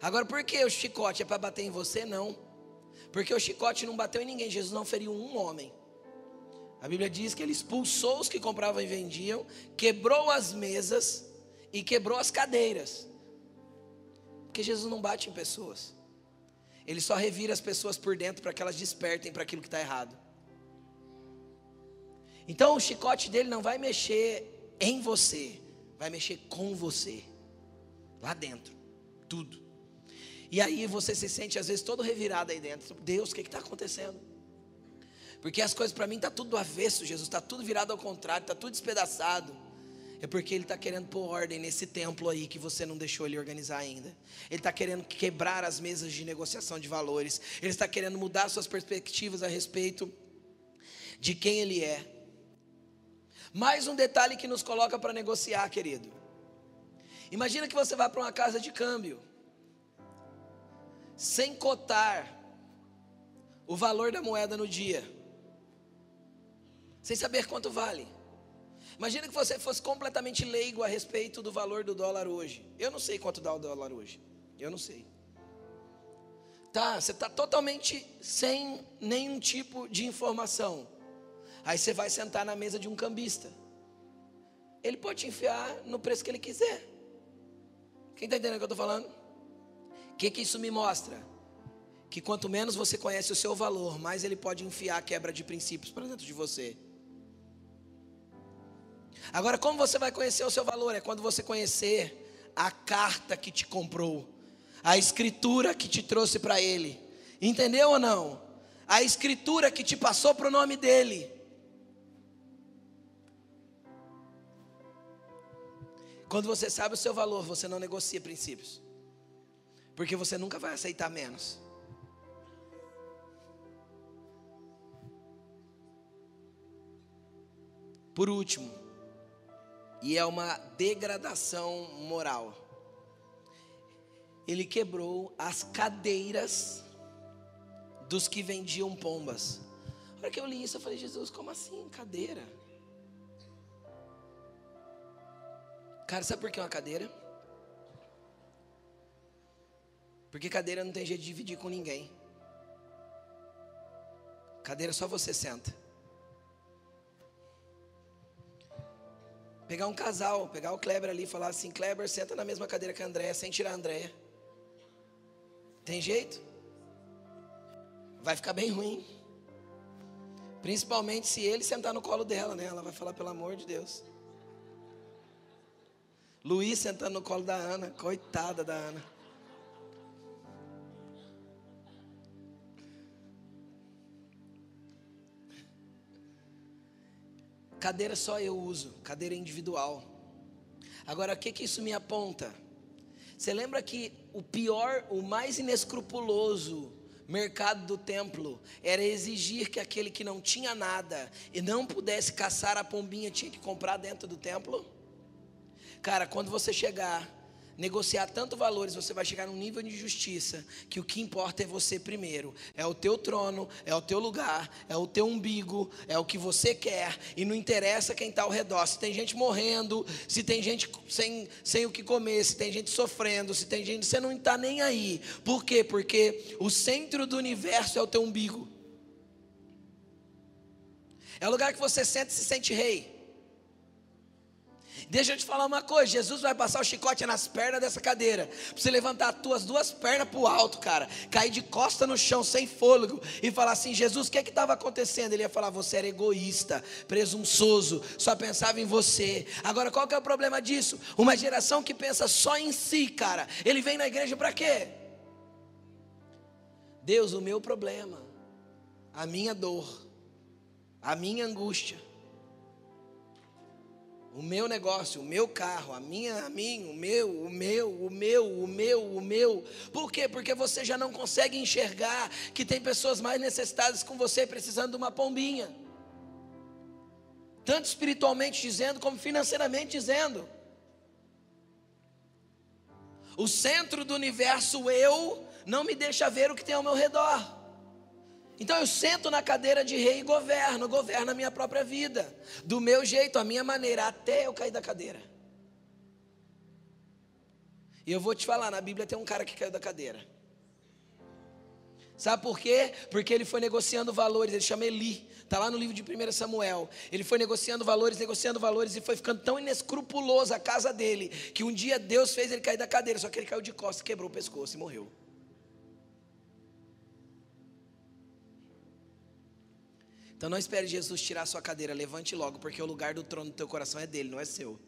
Agora, por que o chicote é para bater em você? Não. Porque o chicote não bateu em ninguém, Jesus não feriu um homem. A Bíblia diz que ele expulsou os que compravam e vendiam, quebrou as mesas e quebrou as cadeiras. Porque Jesus não bate em pessoas. Ele só revira as pessoas por dentro para que elas despertem para aquilo que está errado. Então o chicote dele não vai mexer em você, vai mexer com você, lá dentro, tudo. E aí você se sente às vezes todo revirado aí dentro. Deus, o que está acontecendo? Porque as coisas para mim está tudo do avesso, Jesus, está tudo virado ao contrário, está tudo despedaçado. É porque Ele está querendo pôr ordem nesse templo aí que você não deixou Ele organizar ainda. Ele está querendo quebrar as mesas de negociação de valores. Ele está querendo mudar suas perspectivas a respeito de quem Ele é. Mais um detalhe que nos coloca para negociar, querido. Imagina que você vai para uma casa de câmbio sem cotar o valor da moeda no dia, sem saber quanto vale. Imagina que você fosse completamente leigo a respeito do valor do dólar hoje. Eu não sei quanto dá o dólar hoje. Eu não sei. Tá, você está totalmente sem nenhum tipo de informação. Aí você vai sentar na mesa de um cambista. Ele pode te enfiar no preço que ele quiser. Quem está entendendo o que eu estou falando? O que, que isso me mostra? Que quanto menos você conhece o seu valor, mais ele pode enfiar quebra de princípios para dentro de você. Agora, como você vai conhecer o seu valor? É quando você conhecer a carta que te comprou, a escritura que te trouxe para ele. Entendeu ou não? A escritura que te passou para o nome dele. Quando você sabe o seu valor, você não negocia princípios porque você nunca vai aceitar menos. Por último, e é uma degradação moral, ele quebrou as cadeiras dos que vendiam pombas. Na hora que eu li isso, eu falei, Jesus, como assim cadeira? Cara, sabe por que uma cadeira? Porque cadeira não tem jeito de dividir com ninguém. Cadeira só você senta. Pegar um casal, pegar o Kleber ali e falar assim: Kleber, senta na mesma cadeira que a Andréia, sem tirar a Andréia. Tem jeito? Vai ficar bem ruim. Principalmente se ele sentar no colo dela, né? Ela vai falar, pelo amor de Deus. Luiz sentando no colo da Ana, coitada da Ana. Cadeira só eu uso, cadeira individual. Agora, o que, que isso me aponta? Você lembra que o pior, o mais inescrupuloso mercado do templo era exigir que aquele que não tinha nada e não pudesse caçar a pombinha tinha que comprar dentro do templo? Cara, quando você chegar negociar tanto valores, você vai chegar num nível de justiça que o que importa é você primeiro. É o teu trono, é o teu lugar, é o teu umbigo, é o que você quer. E não interessa quem está ao redor. Se tem gente morrendo, se tem gente sem, sem o que comer, se tem gente sofrendo, se tem gente. Você não está nem aí. Por quê? Porque o centro do universo é o teu umbigo. É o lugar que você sente e se sente rei. Deixa eu te falar uma coisa: Jesus vai passar o chicote nas pernas dessa cadeira. Pra você levantar as tuas duas pernas para o alto, cara. Cair de costa no chão, sem fôlego. E falar assim: Jesus, o que é estava acontecendo? Ele ia falar: Você era egoísta, presunçoso, só pensava em você. Agora, qual que é o problema disso? Uma geração que pensa só em si, cara. Ele vem na igreja para quê? Deus, o meu problema, a minha dor, a minha angústia o meu negócio, o meu carro, a minha, a mim, o meu, o meu, o meu, o meu, o meu. Por quê? Porque você já não consegue enxergar que tem pessoas mais necessitadas com você precisando de uma pombinha. Tanto espiritualmente dizendo, como financeiramente dizendo. O centro do universo, eu, não me deixa ver o que tem ao meu redor. Então eu sento na cadeira de rei e governo, governo a minha própria vida, do meu jeito, a minha maneira, até eu cair da cadeira. E eu vou te falar, na Bíblia tem um cara que caiu da cadeira. Sabe por quê? Porque ele foi negociando valores, ele chama Eli, está lá no livro de 1 Samuel. Ele foi negociando valores, negociando valores e foi ficando tão inescrupuloso a casa dele, que um dia Deus fez ele cair da cadeira, só que ele caiu de costas, quebrou o pescoço e morreu. Então não espere Jesus tirar a sua cadeira, levante logo, porque o lugar do trono do teu coração é dele, não é seu.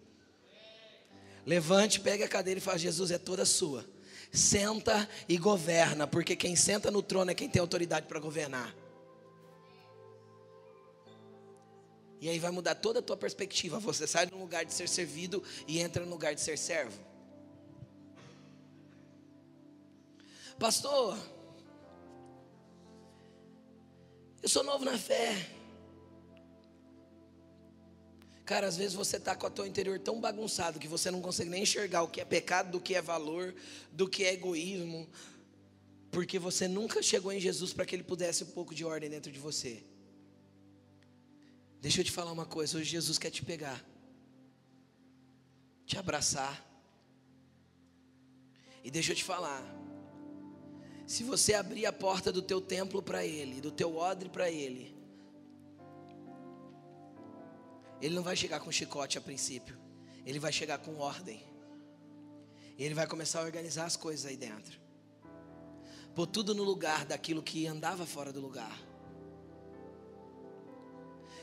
Levante, pegue a cadeira e fala: Jesus é toda sua. Senta e governa, porque quem senta no trono é quem tem autoridade para governar. E aí vai mudar toda a tua perspectiva. Você sai do lugar de ser servido e entra no lugar de ser servo. Pastor, Eu sou novo na fé. Cara, às vezes você está com o teu interior tão bagunçado que você não consegue nem enxergar o que é pecado, do que é valor, do que é egoísmo, porque você nunca chegou em Jesus para que ele pudesse um pouco de ordem dentro de você. Deixa eu te falar uma coisa, hoje Jesus quer te pegar, te abraçar. E deixa eu te falar, se você abrir a porta do teu templo para Ele, do teu odre para Ele, Ele não vai chegar com chicote a princípio, Ele vai chegar com ordem. Ele vai começar a organizar as coisas aí dentro, pôr tudo no lugar daquilo que andava fora do lugar.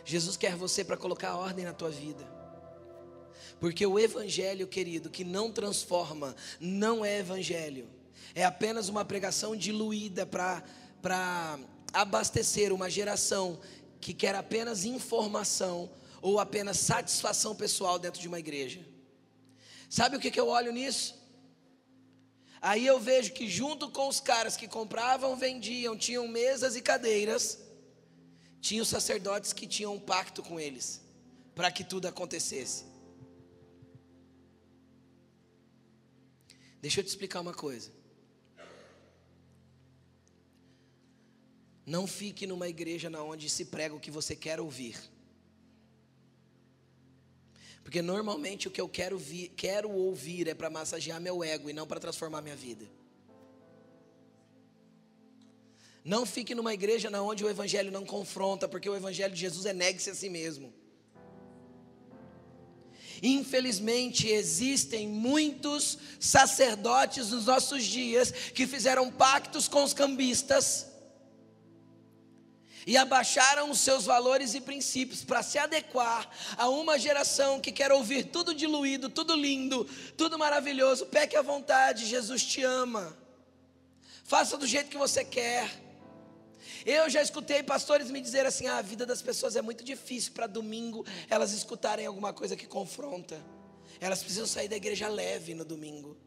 Jesus quer você para colocar ordem na tua vida. Porque o evangelho, querido, que não transforma, não é evangelho é apenas uma pregação diluída para abastecer uma geração que quer apenas informação ou apenas satisfação pessoal dentro de uma igreja. Sabe o que, que eu olho nisso? Aí eu vejo que junto com os caras que compravam, vendiam, tinham mesas e cadeiras, tinha os sacerdotes que tinham um pacto com eles, para que tudo acontecesse. Deixa eu te explicar uma coisa. Não fique numa igreja na onde se prega o que você quer ouvir. Porque normalmente o que eu quero, vi, quero ouvir é para massagear meu ego e não para transformar minha vida. Não fique numa igreja na onde o evangelho não confronta, porque o evangelho de Jesus é negue-se a si mesmo. Infelizmente, existem muitos sacerdotes nos nossos dias que fizeram pactos com os cambistas e abaixaram os seus valores e princípios para se adequar a uma geração que quer ouvir tudo diluído, tudo lindo, tudo maravilhoso. Peque à vontade, Jesus te ama. Faça do jeito que você quer. Eu já escutei pastores me dizer assim: ah, a vida das pessoas é muito difícil para domingo elas escutarem alguma coisa que confronta. Elas precisam sair da igreja leve no domingo.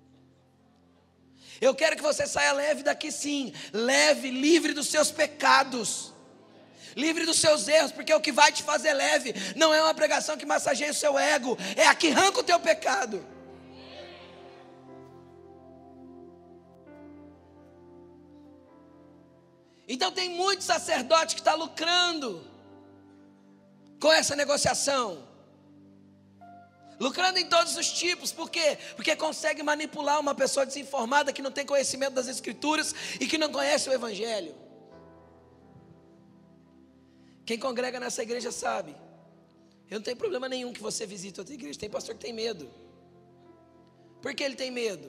Eu quero que você saia leve daqui sim, leve, livre dos seus pecados livre dos seus erros, porque o que vai te fazer leve não é uma pregação que massageia o seu ego, é a que arranca o teu pecado. Então tem muito sacerdote que está lucrando com essa negociação. Lucrando em todos os tipos, por quê? Porque consegue manipular uma pessoa desinformada que não tem conhecimento das Escrituras e que não conhece o Evangelho. Quem congrega nessa igreja sabe. Eu não tenho problema nenhum que você visite outra igreja. Tem pastor que tem medo. Por que ele tem medo?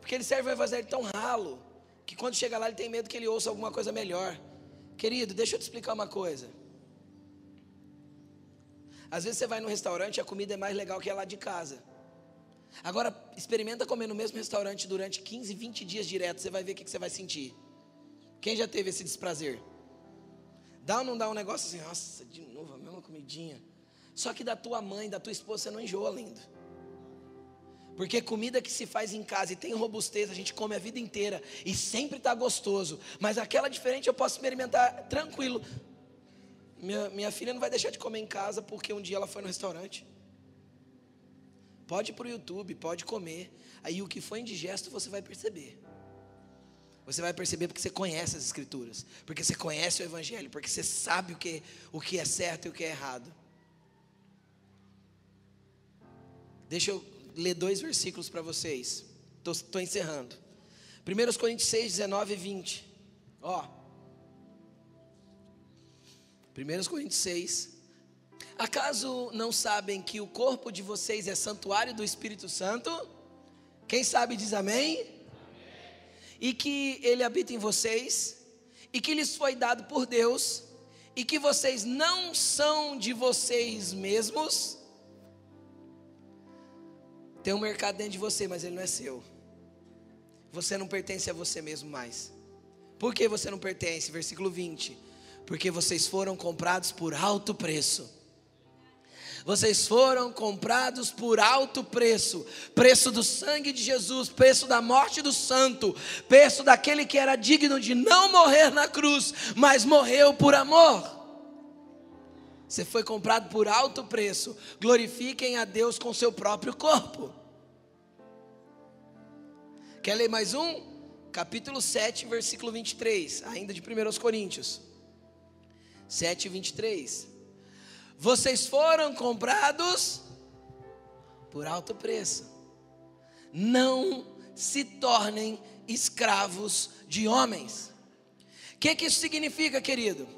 Porque ele serve o evangelho tão ralo que quando chega lá ele tem medo que ele ouça alguma coisa melhor. Querido, deixa eu te explicar uma coisa. Às vezes você vai no restaurante e a comida é mais legal que a lá de casa. Agora, experimenta comer no mesmo restaurante durante 15, 20 dias direto, você vai ver o que você vai sentir. Quem já teve esse desprazer? Dá ou não dá um negócio assim, nossa, de novo a mesma comidinha. Só que da tua mãe, da tua esposa, você não enjoa, lindo. Porque comida que se faz em casa e tem robustez, a gente come a vida inteira e sempre está gostoso. Mas aquela diferente eu posso experimentar tranquilo. Minha, minha filha não vai deixar de comer em casa porque um dia ela foi no restaurante. Pode ir para o YouTube, pode comer. Aí o que foi indigesto você vai perceber. Você vai perceber porque você conhece as escrituras, porque você conhece o evangelho, porque você sabe o que, o que é certo e o que é errado. Deixa eu ler dois versículos para vocês. Estou encerrando. 1 Coríntios 6, 19 e 20. Ó. 1 Coríntios 6. Acaso não sabem que o corpo de vocês é santuário do Espírito Santo? Quem sabe diz amém? E que ele habita em vocês, e que lhes foi dado por Deus, e que vocês não são de vocês mesmos. Tem um mercado dentro de você, mas ele não é seu. Você não pertence a você mesmo mais. Por que você não pertence? Versículo 20. Porque vocês foram comprados por alto preço. Vocês foram comprados por alto preço preço do sangue de Jesus, preço da morte do santo, preço daquele que era digno de não morrer na cruz, mas morreu por amor. Você foi comprado por alto preço. Glorifiquem a Deus com seu próprio corpo. Quer ler mais um? Capítulo 7, versículo 23, ainda de 1 Coríntios. 7, 23. Vocês foram comprados por alto preço. Não se tornem escravos de homens. O que, que isso significa, querido?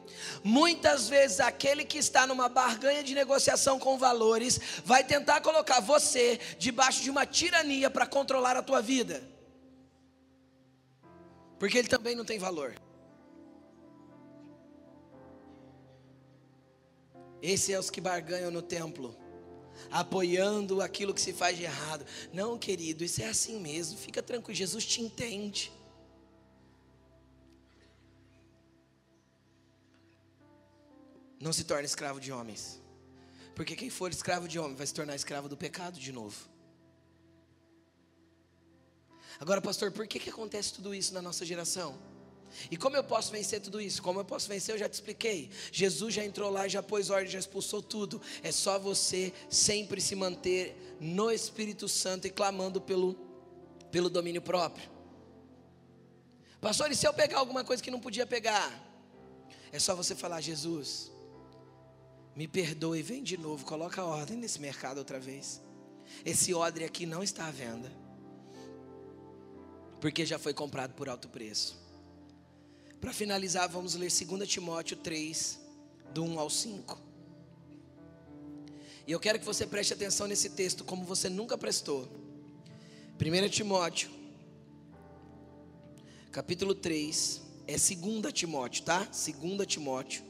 Muitas vezes aquele que está numa barganha de negociação com valores vai tentar colocar você debaixo de uma tirania para controlar a tua vida. Porque ele também não tem valor. Esses é os que barganham no templo, apoiando aquilo que se faz de errado. Não, querido, isso é assim mesmo. Fica tranquilo, Jesus te entende. Não se torne escravo de homens. Porque quem for escravo de homem vai se tornar escravo do pecado de novo. Agora, pastor, por que, que acontece tudo isso na nossa geração? E como eu posso vencer tudo isso? Como eu posso vencer? Eu já te expliquei. Jesus já entrou lá, já pôs ordem, já expulsou tudo. É só você sempre se manter no Espírito Santo e clamando pelo, pelo domínio próprio. Pastor, e se eu pegar alguma coisa que não podia pegar? É só você falar: Jesus, me perdoe, vem de novo, coloca ordem nesse mercado outra vez. Esse odre aqui não está à venda, porque já foi comprado por alto preço. Para finalizar, vamos ler 2 Timóteo 3, do 1 ao 5. E eu quero que você preste atenção nesse texto, como você nunca prestou. 1 Timóteo, capítulo 3, é 2 Timóteo, tá? 2 Timóteo,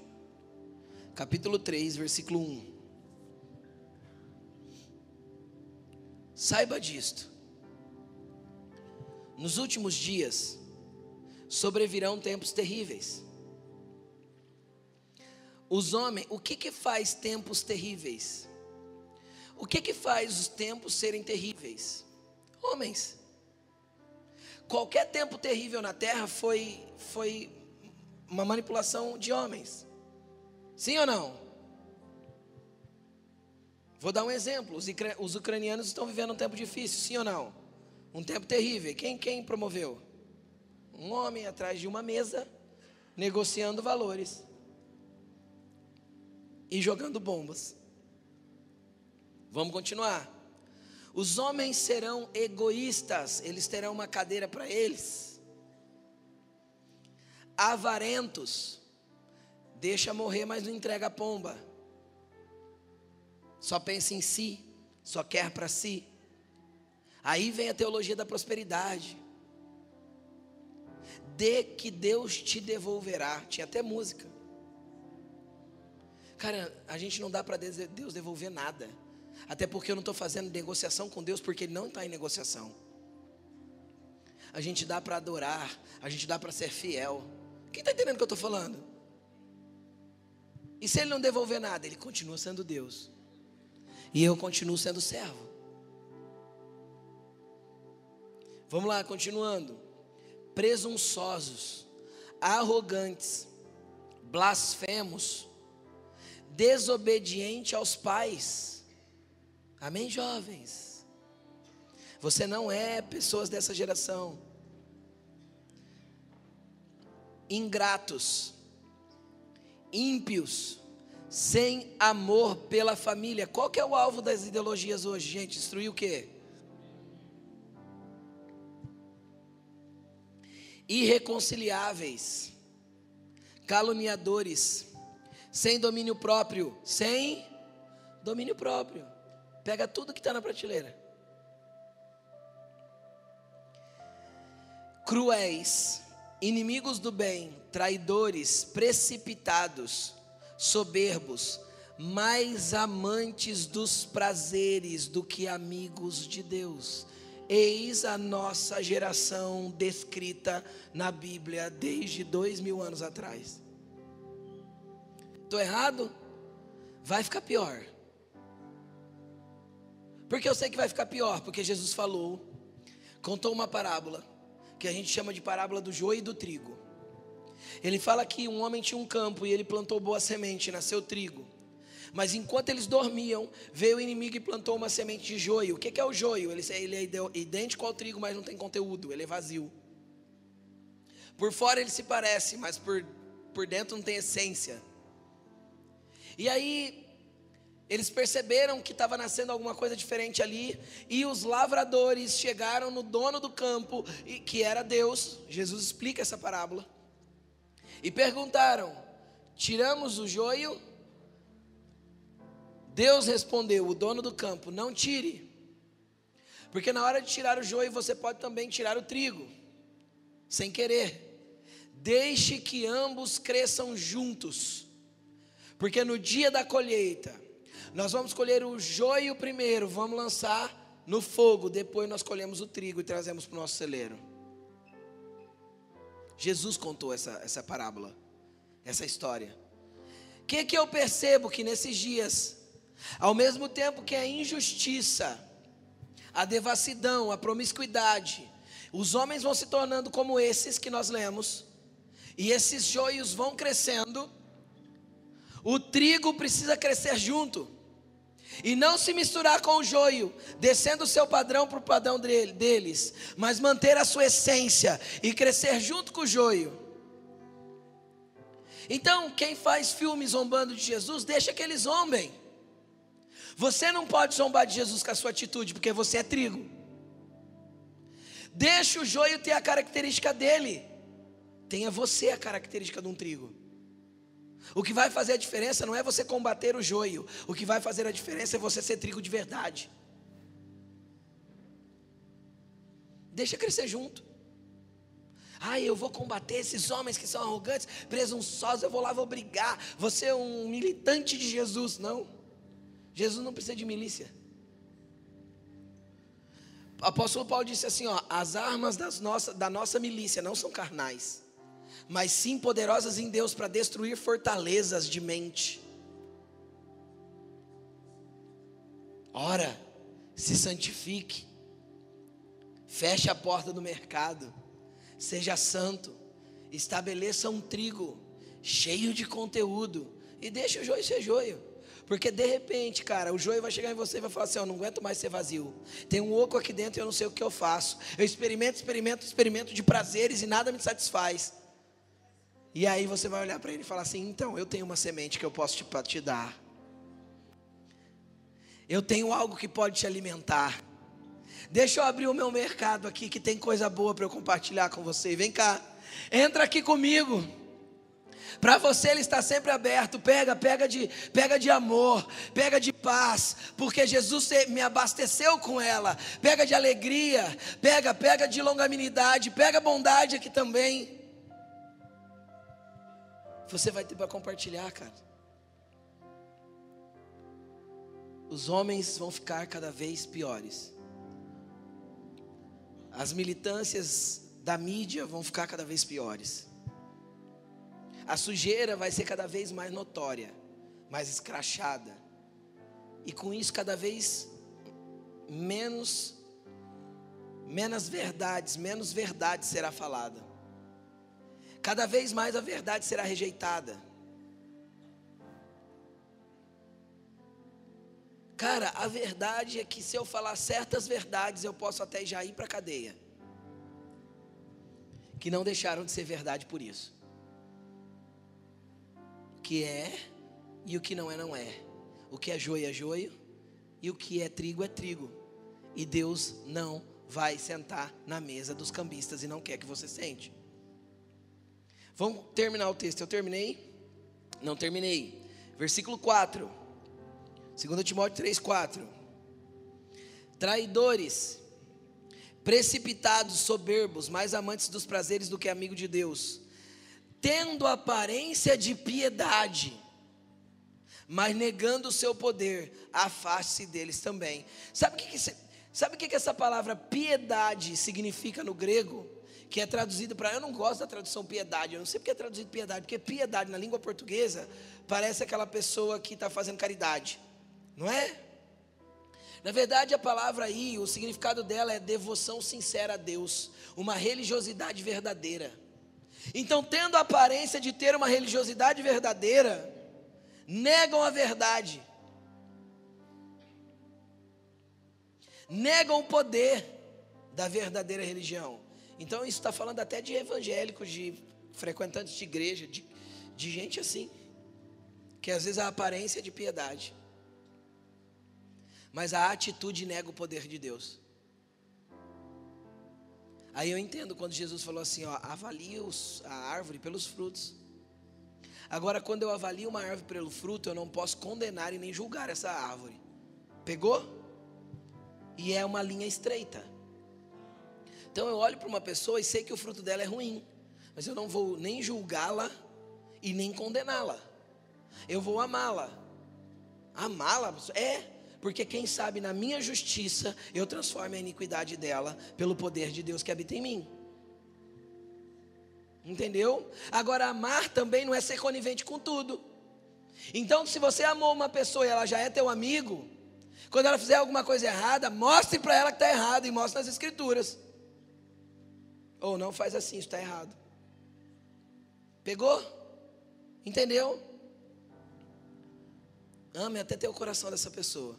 capítulo 3, versículo 1. Saiba disto. Nos últimos dias, sobrevirão tempos terríveis. Os homens, o que que faz tempos terríveis? O que que faz os tempos serem terríveis? Homens. Qualquer tempo terrível na terra foi foi uma manipulação de homens. Sim ou não? Vou dar um exemplo. Os, ucranianos estão vivendo um tempo difícil, sim ou não? Um tempo terrível. Quem, quem promoveu? Um homem atrás de uma mesa, negociando valores e jogando bombas. Vamos continuar. Os homens serão egoístas, eles terão uma cadeira para eles. Avarentos, deixa morrer, mas não entrega a pomba. Só pensa em si, só quer para si. Aí vem a teologia da prosperidade. Dê que Deus te devolverá. Tinha até música. Cara, a gente não dá para Deus devolver nada. Até porque eu não estou fazendo negociação com Deus, porque Ele não está em negociação. A gente dá para adorar, a gente dá para ser fiel. Quem está entendendo o que eu estou falando? E se Ele não devolver nada, Ele continua sendo Deus. E eu continuo sendo servo. Vamos lá, continuando. Presunçosos, arrogantes, blasfemos, desobediente aos pais. Amém, jovens? Você não é pessoas dessa geração. Ingratos, ímpios, sem amor pela família. Qual que é o alvo das ideologias hoje, gente? Destruir o quê? Irreconciliáveis, caluniadores, sem domínio próprio, sem domínio próprio. Pega tudo que está na prateleira. Cruéis, inimigos do bem, traidores, precipitados, soberbos, mais amantes dos prazeres do que amigos de Deus. Eis a nossa geração descrita na Bíblia desde dois mil anos atrás. Estou errado? Vai ficar pior. Porque eu sei que vai ficar pior, porque Jesus falou, contou uma parábola, que a gente chama de parábola do joio e do trigo. Ele fala que um homem tinha um campo e ele plantou boa semente, nasceu trigo. Mas enquanto eles dormiam, veio o inimigo e plantou uma semente de joio. O que é o joio? Ele, é idêntico ao trigo, mas não tem conteúdo, ele é vazio. Por fora ele se parece, mas por, por dentro não tem essência. E aí eles perceberam que estava nascendo alguma coisa diferente ali, e os lavradores chegaram no dono do campo, que era Deus, Jesus explica essa parábola, e perguntaram: Tiramos o joio? Deus respondeu, o dono do campo: Não tire, porque na hora de tirar o joio você pode também tirar o trigo, sem querer. Deixe que ambos cresçam juntos, porque no dia da colheita, nós vamos colher o joio primeiro, vamos lançar no fogo, depois nós colhemos o trigo e trazemos para o nosso celeiro. Jesus contou essa, essa parábola, essa história. O que, que eu percebo que nesses dias, ao mesmo tempo que a injustiça, a devassidão, a promiscuidade, os homens vão se tornando como esses que nós lemos, e esses joios vão crescendo, o trigo precisa crescer junto e não se misturar com o joio, descendo o seu padrão para o padrão deles, mas manter a sua essência e crescer junto com o joio. Então, quem faz filme zombando de Jesus, deixa que eles zombem. Você não pode zombar de Jesus com a sua atitude, porque você é trigo. Deixa o joio ter a característica dele. Tenha você a característica de um trigo. O que vai fazer a diferença não é você combater o joio, o que vai fazer a diferença é você ser trigo de verdade. Deixa crescer junto. Ai, eu vou combater esses homens que são arrogantes, presunçosos, eu vou lá, vou brigar. Você é um militante de Jesus, não. Jesus não precisa de milícia. O apóstolo Paulo disse assim: ó, as armas das da nossa milícia não são carnais, mas sim poderosas em Deus para destruir fortalezas de mente. Ora, se santifique, feche a porta do mercado, seja santo, estabeleça um trigo cheio de conteúdo e deixe o joio ser joio. Porque de repente, cara, o joio vai chegar em você e vai falar assim: Eu não aguento mais ser vazio. Tem um oco aqui dentro e eu não sei o que eu faço. Eu experimento, experimento, experimento de prazeres e nada me satisfaz. E aí você vai olhar para ele e falar assim: então, eu tenho uma semente que eu posso te, te dar. Eu tenho algo que pode te alimentar. Deixa eu abrir o meu mercado aqui, que tem coisa boa para eu compartilhar com você. Vem cá, entra aqui comigo. Para você ele está sempre aberto. Pega, pega de, pega de amor, pega de paz, porque Jesus me abasteceu com ela. Pega de alegria, pega, pega de longanimidade, pega bondade aqui também. Você vai ter para compartilhar, cara. Os homens vão ficar cada vez piores. As militâncias da mídia vão ficar cada vez piores. A sujeira vai ser cada vez mais notória, mais escrachada. E com isso cada vez menos menos verdades, menos verdade será falada. Cada vez mais a verdade será rejeitada. Cara, a verdade é que se eu falar certas verdades, eu posso até já ir para a cadeia. Que não deixaram de ser verdade por isso. Que é e o que não é, não é. O que é joio é joio e o que é trigo é trigo. E Deus não vai sentar na mesa dos cambistas e não quer que você sente. Vamos terminar o texto. Eu terminei? Não terminei. Versículo 4. 2 Timóteo 3, 4. Traidores, precipitados, soberbos, mais amantes dos prazeres do que amigos de Deus, tendo aparência de piedade, mas negando o seu poder, afaste-se deles também. Sabe o que, que, sabe que, que essa palavra piedade significa no grego? que é traduzido para. Eu não gosto da tradução piedade, eu não sei porque é traduzido piedade, porque piedade na língua portuguesa parece aquela pessoa que está fazendo caridade não é? Na verdade, a palavra aí, o significado dela é devoção sincera a Deus, uma religiosidade verdadeira. Então, tendo a aparência de ter uma religiosidade verdadeira, negam a verdade, negam o poder da verdadeira religião. Então, isso está falando até de evangélicos, de frequentantes de igreja, de, de gente assim, que às vezes a aparência é de piedade mas a atitude nega o poder de Deus. Aí eu entendo quando Jesus falou assim: ó, avalie a árvore pelos frutos. Agora, quando eu avalio uma árvore pelo fruto, eu não posso condenar e nem julgar essa árvore. Pegou? E é uma linha estreita. Então eu olho para uma pessoa e sei que o fruto dela é ruim, mas eu não vou nem julgá-la e nem condená-la. Eu vou amá-la. Amá-la? É, porque quem sabe na minha justiça eu transformo a iniquidade dela pelo poder de Deus que habita em mim. Entendeu? Agora, amar também não é ser conivente com tudo. Então, se você amou uma pessoa e ela já é teu amigo, quando ela fizer alguma coisa errada, mostre para ela que está errado e mostre nas escrituras. Ou não faz assim, isso está errado. Pegou? Entendeu? Ame até ter o coração dessa pessoa.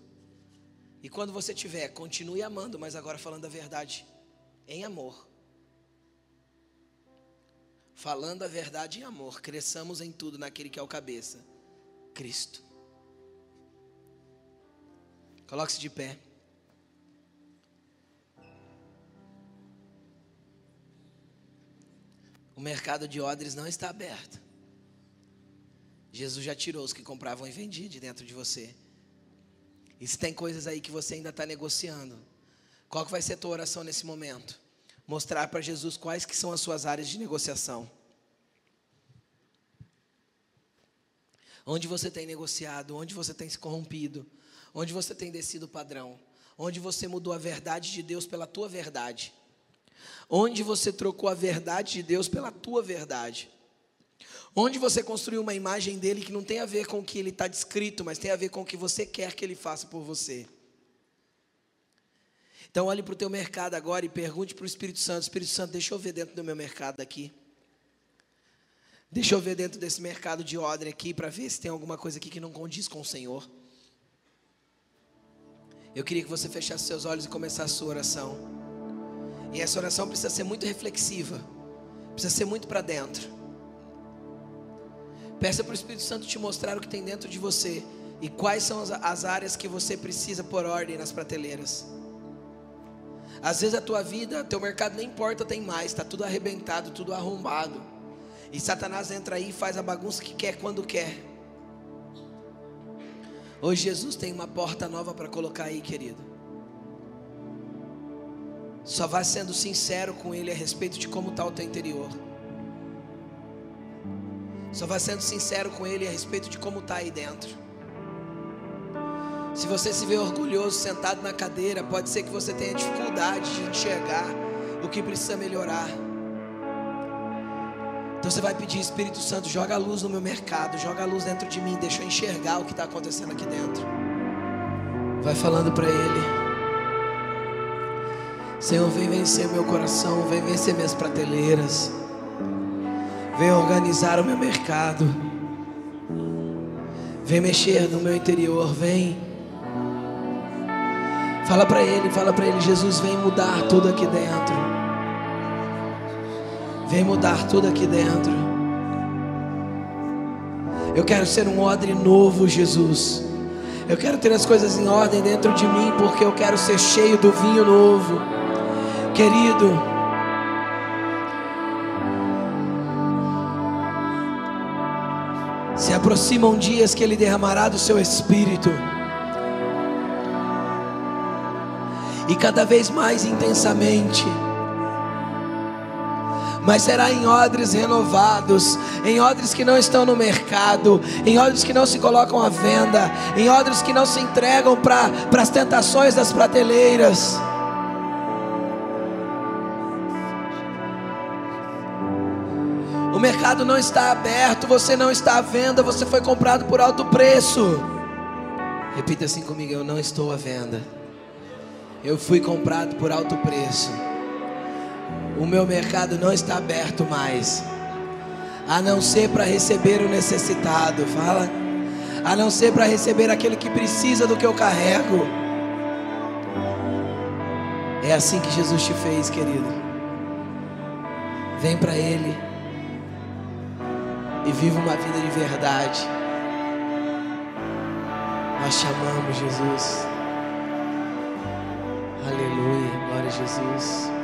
E quando você tiver, continue amando, mas agora falando a verdade em amor. Falando a verdade em amor, cresçamos em tudo naquele que é o cabeça, Cristo. Coloque-se de pé. O mercado de odres não está aberto. Jesus já tirou os que compravam e vendiam de dentro de você. E se tem coisas aí que você ainda está negociando, qual que vai ser a tua oração nesse momento? Mostrar para Jesus quais que são as suas áreas de negociação. Onde você tem negociado, onde você tem se corrompido, onde você tem descido o padrão, onde você mudou a verdade de Deus pela tua verdade, onde você trocou a verdade de Deus pela tua verdade. Onde você construiu uma imagem dele que não tem a ver com o que ele está descrito, mas tem a ver com o que você quer que ele faça por você. Então olhe para o teu mercado agora e pergunte para o Espírito Santo, Espírito Santo, deixa eu ver dentro do meu mercado aqui. Deixa eu ver dentro desse mercado de ordem aqui para ver se tem alguma coisa aqui que não condiz com o Senhor. Eu queria que você fechasse seus olhos e começasse a sua oração. E essa oração precisa ser muito reflexiva. Precisa ser muito para dentro. Peça para o Espírito Santo te mostrar o que tem dentro de você e quais são as, as áreas que você precisa pôr ordem nas prateleiras. Às vezes a tua vida, teu mercado nem importa tem mais, está tudo arrebentado, tudo arrombado. E Satanás entra aí e faz a bagunça que quer quando quer. Hoje Jesus tem uma porta nova para colocar aí, querido. Só vá sendo sincero com Ele a respeito de como está o teu interior. Só vá sendo sincero com Ele a respeito de como está aí dentro. Se você se vê orgulhoso sentado na cadeira, pode ser que você tenha dificuldade de enxergar o que precisa melhorar. Então você vai pedir, Espírito Santo, joga a luz no meu mercado, joga a luz dentro de mim, deixa eu enxergar o que está acontecendo aqui dentro. Vai falando para Ele. Senhor, vem vencer meu coração, vem vencer minhas prateleiras. Vem organizar o meu mercado. Vem mexer no meu interior, vem. Fala para ele, fala para ele, Jesus, vem mudar tudo aqui dentro. Vem mudar tudo aqui dentro. Eu quero ser um odre novo, Jesus. Eu quero ter as coisas em ordem dentro de mim, porque eu quero ser cheio do vinho novo. Querido, se aproximam dias que Ele derramará do seu espírito. E cada vez mais intensamente mas será em odres renovados, em odres que não estão no mercado, em odres que não se colocam à venda, em odres que não se entregam para as tentações das prateleiras. Mercado não está aberto, você não está à venda, você foi comprado por alto preço. Repita assim comigo: eu não estou à venda. Eu fui comprado por alto preço o meu mercado não está aberto mais, a não ser para receber o necessitado. Fala, a não ser para receber aquele que precisa do que eu carrego. É assim que Jesus te fez, querido. Vem para Ele e viva uma vida de verdade. Nós chamamos Jesus. Aleluia, glória a Jesus.